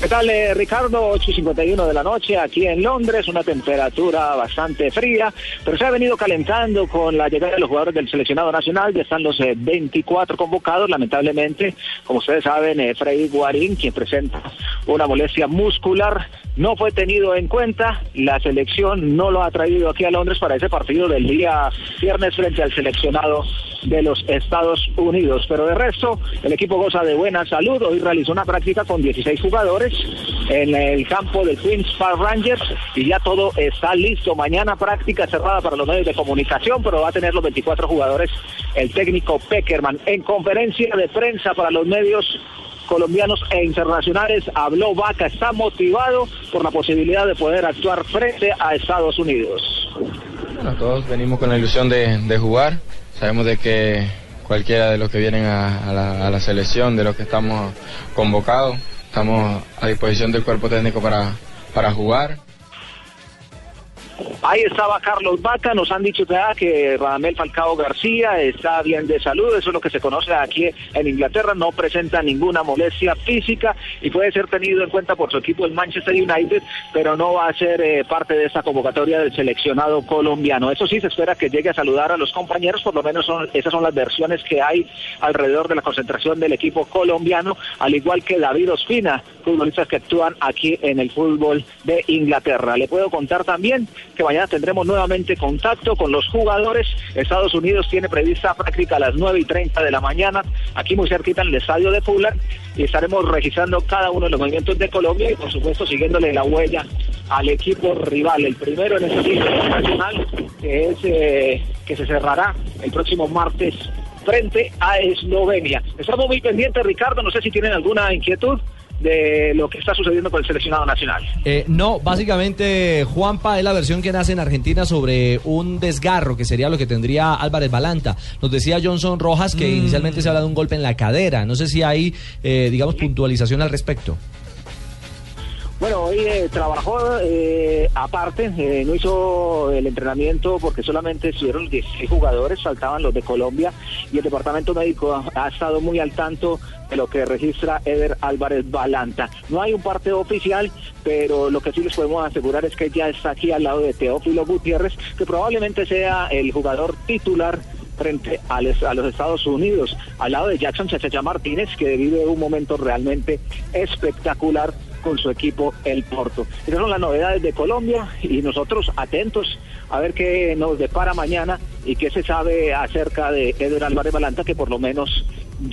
¿Qué tal, eh, Ricardo? 8 y 51 de la noche aquí en Londres, una temperatura bastante fría, pero se ha venido calentando con la llegada de los jugadores del seleccionado nacional. Ya están los eh, 24 convocados. Lamentablemente, como ustedes saben, eh, Freddy Guarín, quien presenta una molestia muscular, no fue tenido en cuenta. La selección no lo ha traído aquí a Londres para ese partido del día viernes frente al seleccionado de los Estados Unidos. Pero de resto, el equipo goza de buena salud. Hoy realizó una práctica con 16 jugadores en el campo del Queens Park Rangers y ya todo está listo. Mañana práctica cerrada para los medios de comunicación, pero va a tener los 24 jugadores el técnico Peckerman. En conferencia de prensa para los medios colombianos e internacionales habló Vaca, está motivado por la posibilidad de poder actuar frente a Estados Unidos. Bueno, todos venimos con la ilusión de, de jugar. Sabemos de que cualquiera de los que vienen a, la, la selección, de los que estamos convocados. Estamos a disposición del cuerpo técnico para, para jugar. Ahí estaba Carlos Vaca, nos han dicho ya que Radamel Falcao García está bien de salud, eso es lo que se conoce aquí en Inglaterra, no presenta ninguna molestia física y puede ser tenido en cuenta por su equipo el Manchester United, pero no va a ser eh, parte de esta convocatoria del seleccionado colombiano. Eso sí, se espera que llegue a saludar a los compañeros, por lo menos son, esas son las versiones que hay alrededor de la concentración del equipo colombiano, al igual que David Ospina, futbolistas que actúan aquí en el fútbol de Inglaterra. Le puedo contar también que mañana tendremos nuevamente contacto con los jugadores. Estados Unidos tiene prevista práctica a las 9 y 30 de la mañana, aquí muy cerquita en el estadio de Fulham, y estaremos registrando cada uno de los movimientos de Colombia y por supuesto siguiéndole la huella al equipo rival. El primero en ese ciclo nacional, que es eh, que se cerrará el próximo martes frente a Eslovenia. Estamos muy pendientes, Ricardo, no sé si tienen alguna inquietud de lo que está sucediendo con el seleccionado nacional. Eh, no, básicamente Juanpa es la versión que nace en Argentina sobre un desgarro que sería lo que tendría Álvarez Balanta. Nos decía Johnson Rojas que Mm. inicialmente se habla de un golpe en la cadera. No sé si hay, eh, digamos, puntualización al respecto. Bueno, hoy eh, trabajó eh, aparte, eh, no hizo el entrenamiento porque solamente estuvieron 16 jugadores, faltaban los de Colombia y el departamento médico ha, estado muy al tanto de lo que registra Eder Álvarez Balanta. No hay un parte oficial, pero lo que sí les podemos asegurar es que ya está aquí al lado de Teófilo Gutiérrez, que probablemente sea el jugador titular frente a los, a los Estados Unidos, al lado de Jackson Chachacha Martínez, que vive un momento realmente espectacular con su equipo el Porto. Esas son las novedades de Colombia y nosotros atentos a ver qué nos depara mañana y qué se sabe acerca de Eder Álvarez Balanta, que por lo menos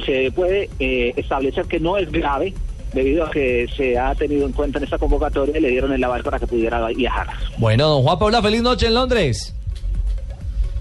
se puede eh, establecer que no es grave debido a que se ha tenido en cuenta en esta convocatoria y le dieron el aval para que pudiera viajar. Bueno, don Juan Paula, feliz noche en Londres.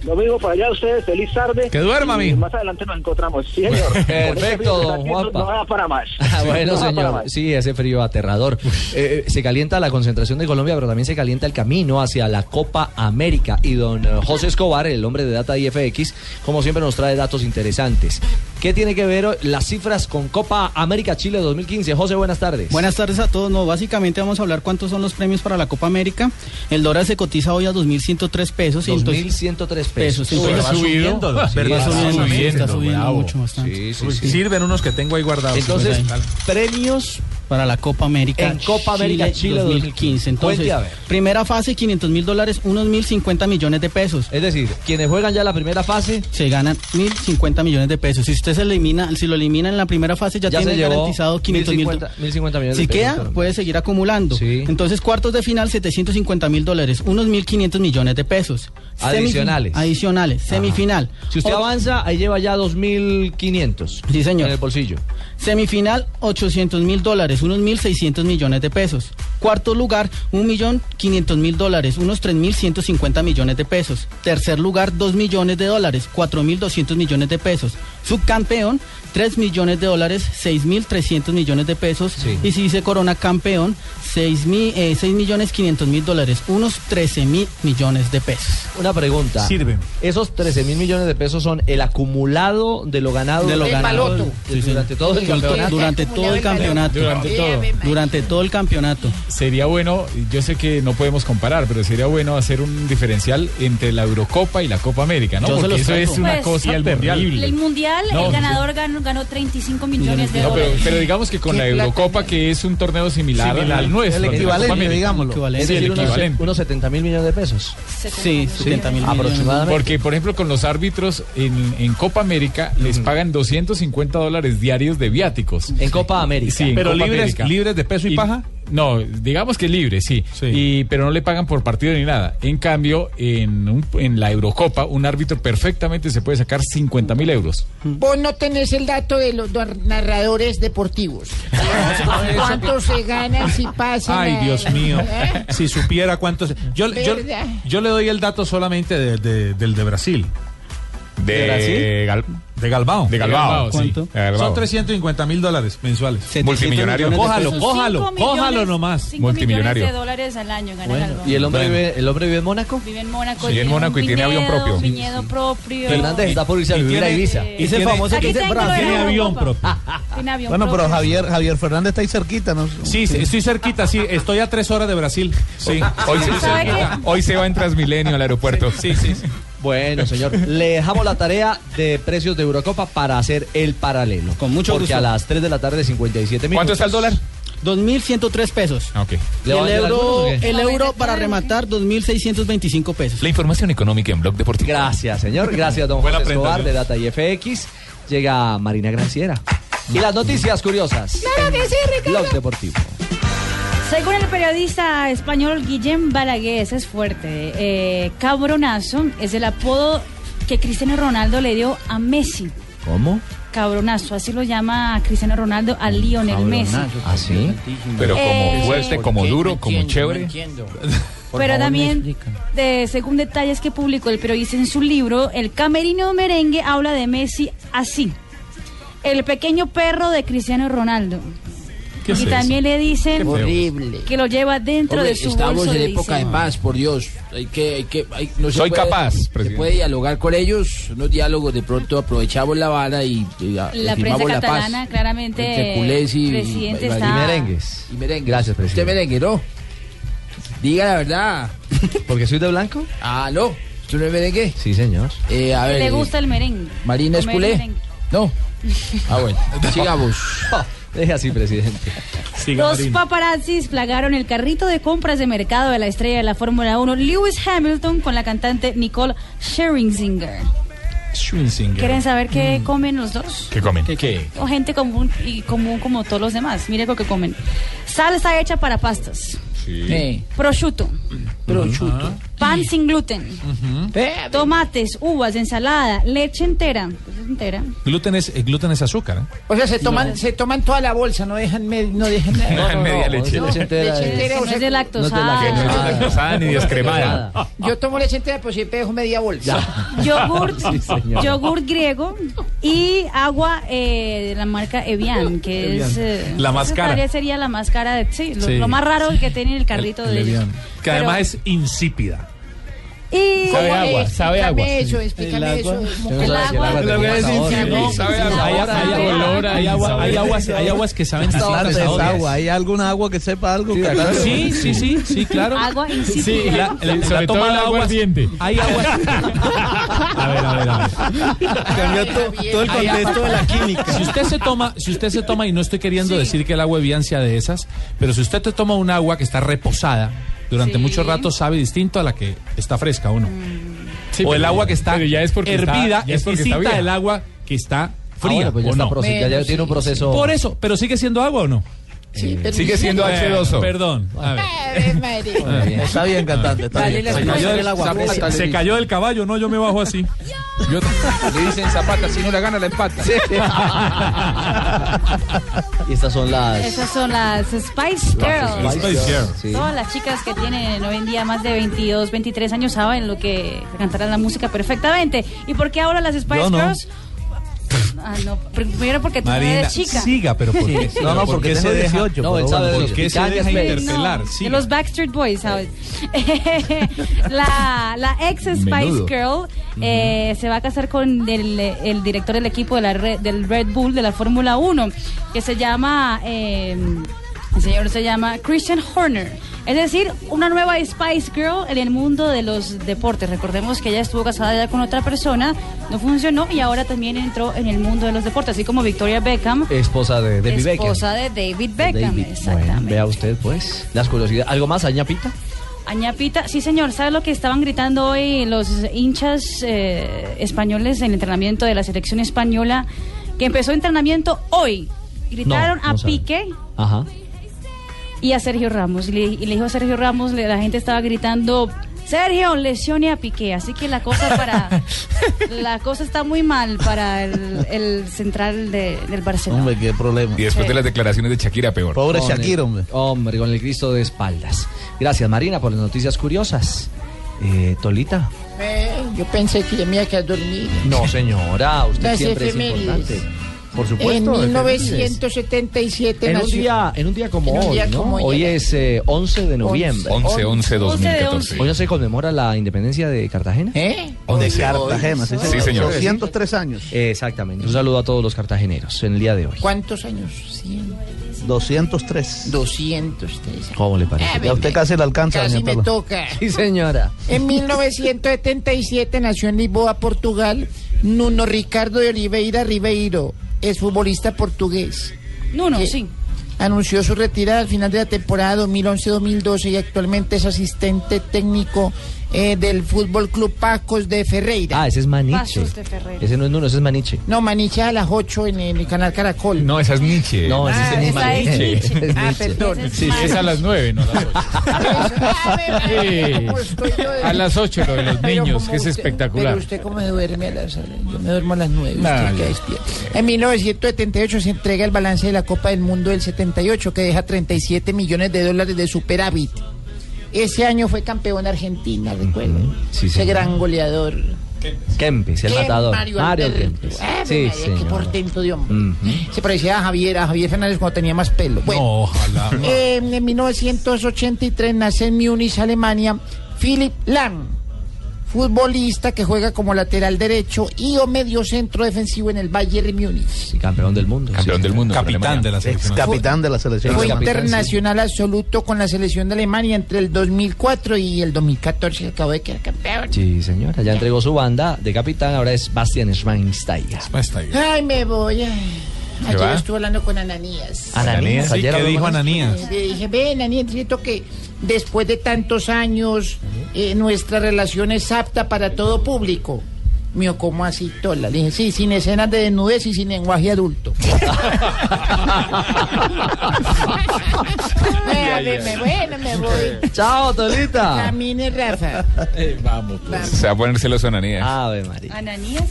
Lo mismo para allá ustedes, feliz tarde. Que duerma, mijo. Más adelante nos encontramos. Sí, señor. Este Perfecto, don Juanpa. No da para más. Ah, bueno, No señor. más. Sí, ese frío aterrador. Eh, eh, se calienta la concentración de Colombia, pero también se calienta el camino hacia la Copa América. Y don eh, José Escobar, el hombre de Data IFX, como siempre nos trae datos interesantes. ¿Qué tiene que ver las cifras con Copa América Chile 2015? José, buenas tardes. Buenas tardes a todos. No, básicamente vamos a hablar cuántos son los premios para la Copa América. El dólar se cotiza hoy a 2.103 pesos. y entonces- 2.103 pesos. Uy, Entonces, va subiendo, Sí, subiendo, subiendo, está subiendo bravo. mucho bastante. Uy, Sirven unos que tengo ahí guardados. Entonces, premios para la Copa América. En Copa América Chile 2015. Entonces, primera fase, 500 mil dólares, unos 1.050 millones de pesos. Es decir, quienes juegan ya la primera fase se ganan 1.050 millones de pesos. Si usted se elimina, si lo elimina en la primera fase, ya, Ya tiene garantizado 500 mil 1.050 1.050 millones Si de queda, puede seguir acumulando. Entonces, cuartos de final, 750 mil dólares, unos 1.500 millones de pesos. Adicionales. Adicionales. Semifinal. Si usted avanza, ahí lleva ya 2.500. Sí, señor. En el bolsillo. Semifinal, 800 mil dólares, unos 1.600 millones de pesos. Cuarto lugar, 1.500.000 mil dólares, unos 3.150 millones de pesos. Tercer lugar, 2 millones de dólares, 4.200 millones de pesos. Subcampeón, 3 millones de dólares, 6.300 millones de pesos. Y si se corona campeón, 6, mil, eh, 6 millones 500 mil dólares, unos 13 mil millones de pesos. Una pregunta. Sirve. Esos 13 mil millones de pesos son el acumulado de lo ganado De lo ganado. durante, Sí, sí. durante todo el campeonato. Durante todo el campeonato. Durante todo. Durante todo el campeonato. Sería bueno, yo sé que no podemos comparar, pero sería bueno hacer un diferencial entre la Eurocopa y la Copa América, ¿no? Yo Porque eso es una Pues, cosa ¿y el terrible. El mundial, No, el ganador ganó, ganó 35 millones de No, pero, dólares. pero digamos que con la plata. Eurocopa, que es un torneo similar, Similar. al nuestro. El equivalente, digámoslo. Sí, el decir, unos, equivalente. unos 70 mil millones de pesos. Sí, 70 mil Aproximadamente. Porque, por ejemplo, con los árbitros en, en Copa América les pagan 250 dólares diarios de viáticos. En Copa América. Sí, en Pero Copa libres- América. libres de peso y paja. No, digamos que libre, sí. Y, pero no le pagan por partido ni nada. En cambio, en, un- en la Eurocopa, un árbitro perfectamente se puede sacar 50 mil euros. Vos no tenés el dato de los narradores deportivos. ¿Cuánto se ganan si pasan? Ay, a- Dios mío. ¿Eh? Si supiera cuántos. Yo, yo, ¿Verdad? yo le doy el dato solamente de- de- del de Brasil. De, Brasil? Gal- De Galbao. De Galbao, sí. ¿Cuánto? De Galbao. Son 350 mil dólares mensuales. Multimillonario. Cójalo, cójalo, cójalo nomás. millones de dólares al año gana Galván. ¿Y el hombre, Bueno. vive, el hombre vive en Mónaco? Vive en Mónaco. Sí, en Mónaco y tiene avión propio. Viñedo propio. Fernández está por irse a vivir a Ibiza. y ese famoso Aquí que de Tiene avión propio. Bueno, pero. Javier, Javier Fernández está ahí cerquita, ¿no? Sí, sí, estoy cerquita, sí. Estoy a tres horas de Brasil. Sí. Hoy se, va en Transmilenio al aeropuerto. Sí, sí, sí. Bueno, señor, le dejamos la tarea de precios de Eurocopa para hacer el paralelo. Con mucho Porque gusto. a las 3 de la tarde, 57 minutos. ¿Cuánto está el dólar? 2.103 pesos. Ah, ok. Y ¿Le va a el euro, el euro para rematar, 2.625 pesos. La información económica en Blog Deportivo. Gracias, señor. Gracias, don Buena José prenda, Escobar de Data y FX. Llega Marina Granciera. Y las noticias curiosas. Claro que sí, Ricardo. Blog Deportivo. Según el periodista español Guillem Balaguer, ese es fuerte, eh, cabronazo es el apodo que Cristiano Ronaldo le dio a Messi. ¿Cómo? Cabronazo, así lo llama Cristiano Ronaldo a Lionel Messi. ¿Ah, sí? Pero como Eh, fuerte, como ¿Por qué? duro, como chévere. Pero también, de, según detalles que publicó el periodista en su libro, el camerino merengue habla de Messi así. El pequeño perro de Cristiano Ronaldo. ¿Qué es y eso? también le dicen Horrible. que lo lleva dentro Hombre, de su estamos bolso en de época de paz, por Dios. Hay que, hay que, hay- no Soy puede- capaz, Se puede dialogar con ellos, unos diálogos, de pronto aprovechamos la vara y, y, La prensa la catalana, paz. claramente, y, presidente y- está- Y merengues. y. Gracias, Usted presidente. merengue, ¿no? Diga la verdad. ¿Porque soy de blanco? Ah, no. ¿Usted no es merengue? Sí, señor. Eh, a ver. Le eh, gusta el merengue. Marina es Comer culé. merengue. No. Ah, bueno. Sigamos. Deje así, presidente. Los paparazzis plagaron el carrito de compras de mercado de la estrella de la Fórmula 1, Lewis Hamilton, con la cantante Nicole Scherzinger. ¿Quieren saber qué comen los dos? ¿Qué comen? ¿Qué? O gente común y común como todos los demás. Mire lo que comen. Salsa hecha para pastas. Eh, Prosciutto. prosciutto. Pan sin gluten. Tomates, uvas, ensalada, leche entera. Pues entera. Gluten es, el gluten es azúcar. ¿eh? O sea, se toman, se toman toda la bolsa, no dejan, me- no dejan nada. No, no, media leche. Leche entera Leche es- entera, Que o no es de no lactosada. es de lactosada ni descremada. Yo tomo leche entera, pero siempre dejo media bolsa. Yogurt, Sí, yogurt griego y agua eh, de la marca Evian, que es... eh, La más cara. sería la más cara de... Sí, lo, Sí. lo más raro que tiene en el carrito El- de el ellos. Evian. Que Pero- además es insípida. Y... Sabe agua, sabe agua. Explícame eso, explícame eso. El agua... Agua Hay, agua- hay aguas, hay aguas que saben a agua. ¿Hay alguna agua que sepa algo? Sí, que claro. Sí, sí, sí, sí, claro. Agua insípida. Sí, Sobre todo toma el de agua ardiente. Hay aguas. A ver, a ver, a ver. Cambió to- todo el contexto de la química. Si usted se toma, si usted se toma y no estoy queriendo decir que el agua Evian sea de esas, pero si usted te toma un agua que está reposada durante Sí. mucho rato sabe distinto a la que está fresca o no. Sí, o el agua que está ya es porque está- hervida ya es porque está distinta vieja. del agua que está Ah, fría bueno, pues ya o está no. proce- ya, ya tiene un proceso. Por eso, pero sigue siendo agua o no? Sí, pero Sigue siendo Eh, H2O. Perdón. A ver. Bien. Está bien, cantante. Está bien. Se cayó del. Se, cayó caballo, no, yo me bajo así. Yo- Le dicen zapata, si no la gana, la empata. Y estas son las. Esas son las Spice Girls. Spice Girls. Sí. Todas las chicas que tienen hoy en día más de 22, 23 años saben lo que cantarán la música perfectamente. ¿Y por qué ahora las Spice no. Girls? Ah, no, primero porque tú no Marina, eres chica. siga, pero ¿por qué? No, no, porque se tengo deja, 18. No, él pero sabe ¿por qué se deja interpelar? No, de los Backstreet Boys, ¿sabes? la, la ex Spice Menudo. Girl eh, se va a casar con el, el director del equipo de la Red, del Red Bull de la Fórmula 1, que se llama, eh, el señor se llama Christian Horner. Es decir, una nueva Spice Girl en el mundo de los deportes. Recordemos que ella estuvo casada ya con otra persona, no funcionó y ahora también entró en el mundo de los deportes, así como Victoria Beckham, Esposa de David Beckham. esposa de David Beckham. David. Exactamente. Bueno, vea usted, pues, las curiosidades. ¿Algo más, Añapita? Añapita, sí señor, ¿sabe lo que estaban gritando hoy los hinchas eh, españoles en el entrenamiento de la selección española? Que empezó entrenamiento hoy. Gritaron No, no a sabe. Piqué Ajá. Y a Sergio Ramos. Y le, y le dijo a Sergio Ramos, le- la gente estaba gritando, Sergio, lesione a Piqué. Así que la cosa para la cosa está muy mal para el, el central de- del Barcelona. Hombre, qué problema. Y después Sí. de las declaraciones de Shakira, peor. Pobre Shakira, hombre. Hombre, con el Cristo de espaldas. Gracias, Marina, por las noticias curiosas. Eh, Tolita. Eh, Yo pensé que ya me iba a quedar dormida. No, señora, usted Las siempre es importante. Por supuesto. En efemérides. 1977 En un, nació- día, en un día como En un hoy, día ¿no? como hoy es eh, 11 de noviembre. 11, 11, 2014. Hoy no se conmemora la independencia de Cartagena. ¿Eh? De Cartagena, sí, Sí, señor. 203 años. Exactamente. Un saludo a todos los cartageneros en el día de hoy. ¿Cuántos años? 100. 203. 203. ¿Cómo le parece? Ah, Ya usted casi le alcanza, Casi me toca. Sí, señora. En 1977 nació en Lisboa, Portugal, Nuno Ricardo de Oliveira Ribeiro, es futbolista portugués. No, no, que sí. Anunció su retirada al final de la temporada 2011-2012 y actualmente es asistente técnico eh, del Fútbol Club Pacos de Ferreira. Ah, ese es Maniche. Pasos de Ferreira. Ese no es Nuno, ese es Maniche. No, Maniche a las 8 en el canal Caracol. No, esa es Nietzsche. No, ese Ah, es esa es Maniche. Nietzsche. Ah, Nietzsche. perdón. Sí, es a las nueve, no a las ocho. Sí. ¿Cómo estoy yo de- A las ocho lo de los Pero niños, como que es usted- espectacular. Pero usted cómo se duerme a las Yo me duermo a las 9. Nah, usted ya. queda despierto. En 1978 se entrega el balance de la Copa del Mundo del 78 que deja 37 millones de dólares de superávit. Ese año fue campeón Argentina, recuerdo. Sí, Ese señor. gran goleador. Kempes, el Qué matador. Mario. Kempes. Ah, Sí, María, Qué señor. portento de hombre. Se parecía a Javier, a Javier Fernández cuando tenía más pelo. Bueno, No, ojalá. eh, en 1983 nace en Múnich, Alemania, Philip Lahm, futbolista que juega como lateral derecho y o medio centro defensivo en el Bayern Múnich. Sí, campeón del mundo. Campeón sí, del mundo. Capitán de la selección. capitán de la selección. Fue internacional absoluto con la selección de Alemania entre el 2004 y el 2014 que acabó de quedar campeón. Sí, señora. Ya entregó su banda de capitán, ahora es Bastian Schweinsteiger. Ahí. Ay, me voy. ay. ¿Se Ayer va? estuve hablando con Ananías. Ananías, Sí, ayer ¿qué dijo. Ananías? Le dije, ven, Ananías, siento que después de tantos años eh, nuestra relación es apta para todo público. Mío, ¿cómo así, Tola? Le dije, sí, sin escenas de desnudez y sin lenguaje adulto. Ay, me, me- bueno, me voy. Chao, Tolita. Camine, Rafa. vamos, pues. Se va a poner celoso Ananías. Ave María. Ananías.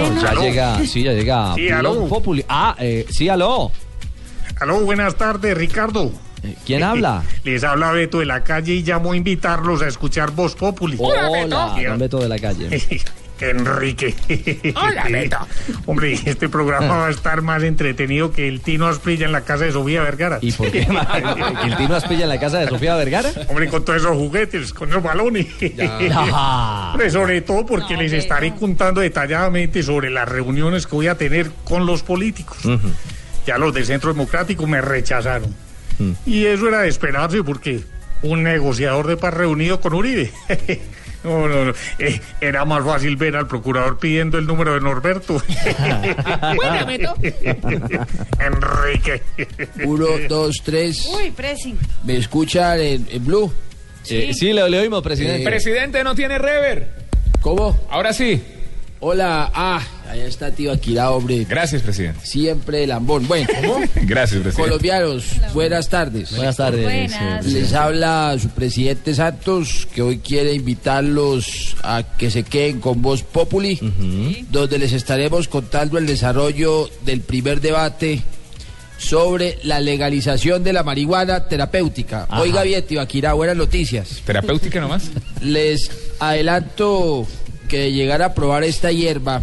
Bueno, ya Aló. llega, sí, ya llega. Sí, aló. Populi. Ah, eh, sí, aló. Aló, buenas tardes, Ricardo. Eh, ¿Quién habla? Les habla Beto de la calle y llamo a invitarlos a escuchar Voz Populi. Hola, don Beto de la calle. Enrique. Hola, Beto. Hombre, este programa va a estar más entretenido que el Tino Asprilla en la casa de Sofía Vergara. ¿Y por qué? ¿Que el Tino Aspilla en la casa de Sofía Vergara? Hombre, con todos esos juguetes, con esos balones. Hombre, sobre todo porque les estaré contando detalladamente sobre las reuniones que voy a tener con los políticos. Ya los del Centro Democrático me rechazaron. Y eso era de esperarse porque un negociador de paz reunido con Uribe. No, no, no. Eh, era más fácil ver al procurador pidiendo el número de Norberto. Beto. Enrique. Uno, dos, tres. Uy, pressing. ¿Me escuchan en, en Blue? Eh, sí, le, le oímos, presidente. Presidente no tiene rever. ¿Cómo? Ahora sí. Hola. Ah, allá está tío Akira, hombre. Gracias, presidente. Siempre lambón. Bueno, Gracias, presidente. colombianos, buenas tardes. Buenas tardes. Buenas. Les habla su presidente Santos, que hoy quiere invitarlos a que se queden con Voz Populi, donde les estaremos contando el desarrollo del primer debate sobre la legalización de la marihuana terapéutica. Ajá. Oiga bien, tío Akira, buenas noticias. Terapéutica nomás. Les adelanto que de llegar a probar esta hierba,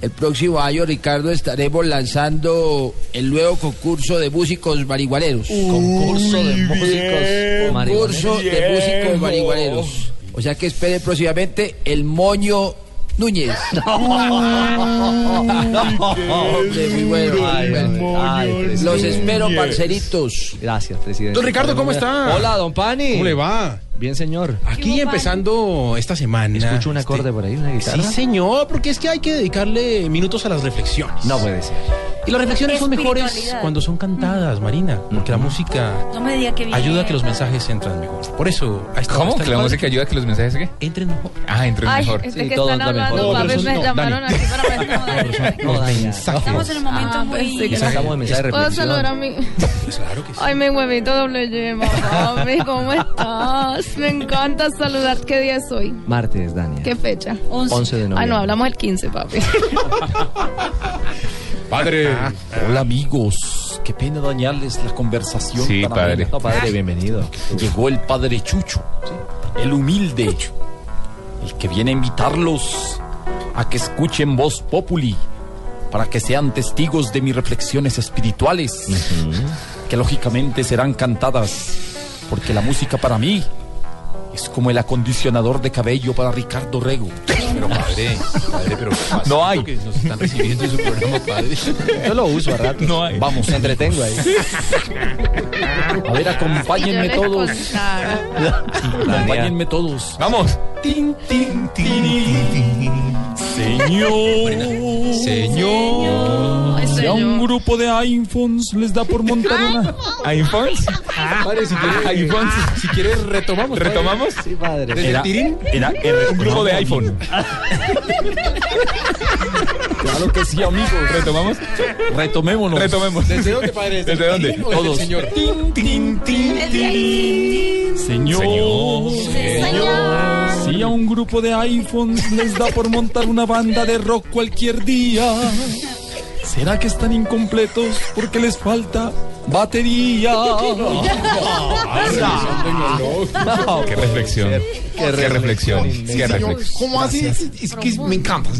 el próximo año, Ricardo, estaremos lanzando el nuevo concurso de músicos marihuaneros. Concurso de músicos Concurso de músicos marihuaneros. O sea que espere próximamente el moño Núñez. Hombre, muy bueno. Ay, muy bueno. ay, presidente. Los espero, parceritos. Gracias, presidente. Don Ricardo, ¿cómo está? Hola, don Pani. ¿Cómo le va? Bien, señor. Aquí empezando esta semana. Escucho un acorde por ahí, una guitarra. Sí, señor, porque es que hay que dedicarle minutos a las reflexiones. No puede ser. Y las reflexiones son mejores cuando son cantadas, Marina, porque la música No me diga que ayuda a que los mensajes entran mejor. Por eso, ¿Cómo? esta ¿Que la padre- música ayuda a que los mensajes qué? entren mejor. Ah, entren Ay, mejor. Sí, que están hablando, mejor. No, pero me no, llamaron Dani. aquí para. Los Daña, mensajes. Estamos en un momento Ah, muy... Sacamos de mensaje de ¿Puedo reflexión. saludar a mí? Pues claro que sí. Ay, mi huevito doble yema, papi, ¿cómo estás? Me encanta saludar. ¿Qué día es hoy? Martes, Dania. ¿Qué fecha? 11 de noviembre. Ah, no, hablamos el 15, papi. Padre. Hola amigos. Qué pena dañarles la conversación. Sí, tan padre. amena. Padre, bienvenido. Llegó el padre Chucho, el humilde, el que viene a invitarlos a que escuchen Voz Populi, para que sean testigos de mis reflexiones espirituales, que lógicamente serán cantadas, porque la música para mí es como el acondicionador de cabello para Ricardo Rego. Pero padre, padre, pero. No hay. Que nos están recibiendo en su programa, padre. Yo lo uso a ratos. No hay. Vamos, me entretengo ahí. A ver, acompáñenme todos. Acompáñenme todos. Vamos. Tin, tin, tin. Señor. Señor. Si a un grupo de iPhones les da por montar una. ¿iPhones? Padre, si quiere, iPhones. si quiere retomamos. padre. ¿Retomamos? Sí, padre. Desde tirín. Era, era un grupo de iPhone. Claro que sí, amigos. ¿Retomamos? Retomémonos. Retomemos. ¿Desde dónde, padre? ¿Desde dónde? el tirín o desde el Todos. señor. Tin, tin, tin, tin. Señor. Señor. Si a un grupo de iPhones les da por montar una banda de rock cualquier día, ¿será que están incompletos porque les falta batería? Qué reflexión. Qué reflexión. Qué reflexión. ¿Cómo así? Es que me encanta.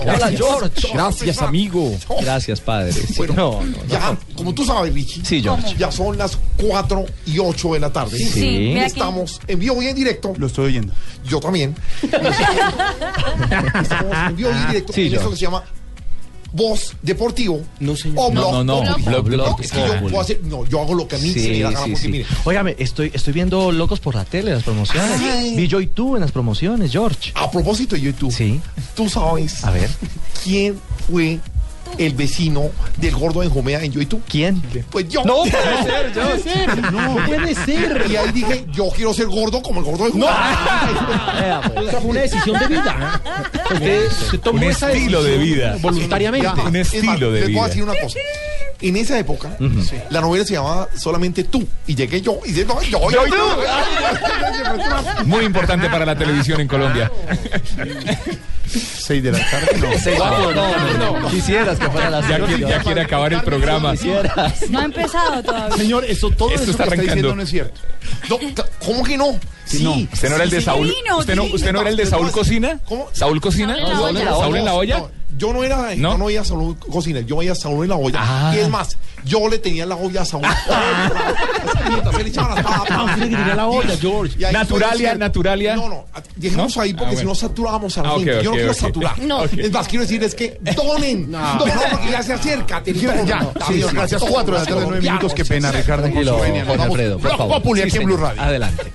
Hola, George. Gracias, amigo. Gracias, padre. Bueno, no, no, ya, como tú sabes, Richie. Sí, George. Ya son las 4 y 8 de la tarde. Sí, Estamos en vivo y en directo. Lo estoy oyendo. Yo también. Estamos en vivo y en directo en que se llama Voz Deportivo. No, señor. O No, blog. no, no. Blog, Blog Es que yo Populi. puedo hacer. No, yo hago lo que a mí se me da gana porque mire. Óigame, estoy, estoy viendo locos por la tele, las promociones. Ay. Vi yo y tú en las promociones, George. A propósito de YouTube. Sí. Tú sabes A ver. quién fue el vecino del gordo en Jomea en YouTube. ¿Quién? Pues yo. No puede ser, yo. puede ser. No puede ser. Y ahí dije, yo quiero ser gordo como el gordo de Jomea. Vea, pues. O sea, fue una decisión de vida. Usted se tomó Un esa estilo de vida. Voluntariamente. Ya, Un es estilo más, de les voy vida. a decir una cosa. En esa época, la novela se llamaba Solamente tú. Y llegué yo y dije, no, yo, yo, yo. Muy importante para la televisión en Colombia. 6 de la tarde, no. Seis, no, no, no, no. Quisieras que fuera la Ya, quiere, ya quiere acabar el programa. Quisieras. No ha empezado todavía. Señor, eso todo Esto eso está que está arrancando. diciendo no es cierto. No, ¿Cómo que no? Sí. ¿Usted no era el de sí, Saúl? divino, ¿Usted no, usted no era el de Saúl Cocina? ¿Cómo? ¿Saúl Cocina? Saúl en la olla. No, yo no era, ¿No? yo no veía a Saúl cocina, yo veía a Saúl en la olla. Ah. Y es más, yo le tenía la olla a Saúl. Mientras él echaba las papas. Ah, usted le tenía la olla, George. Y ahí Naturalia, naturalia. No, no, dejemos ahí porque Ah, si no saturábamos a la Ah, gente. yo no ok, quiero ok. saturar. No. Es más, quiero decirles que donen. No. Donen porque ya se acerca. te- Ya, Sí, gracias. Cuatro de la tarde, nueve minutos. Qué pena, Ricardo. Tranquilo. Alfredo, Blog. Populi aquí en. Blue Radio. Adelante.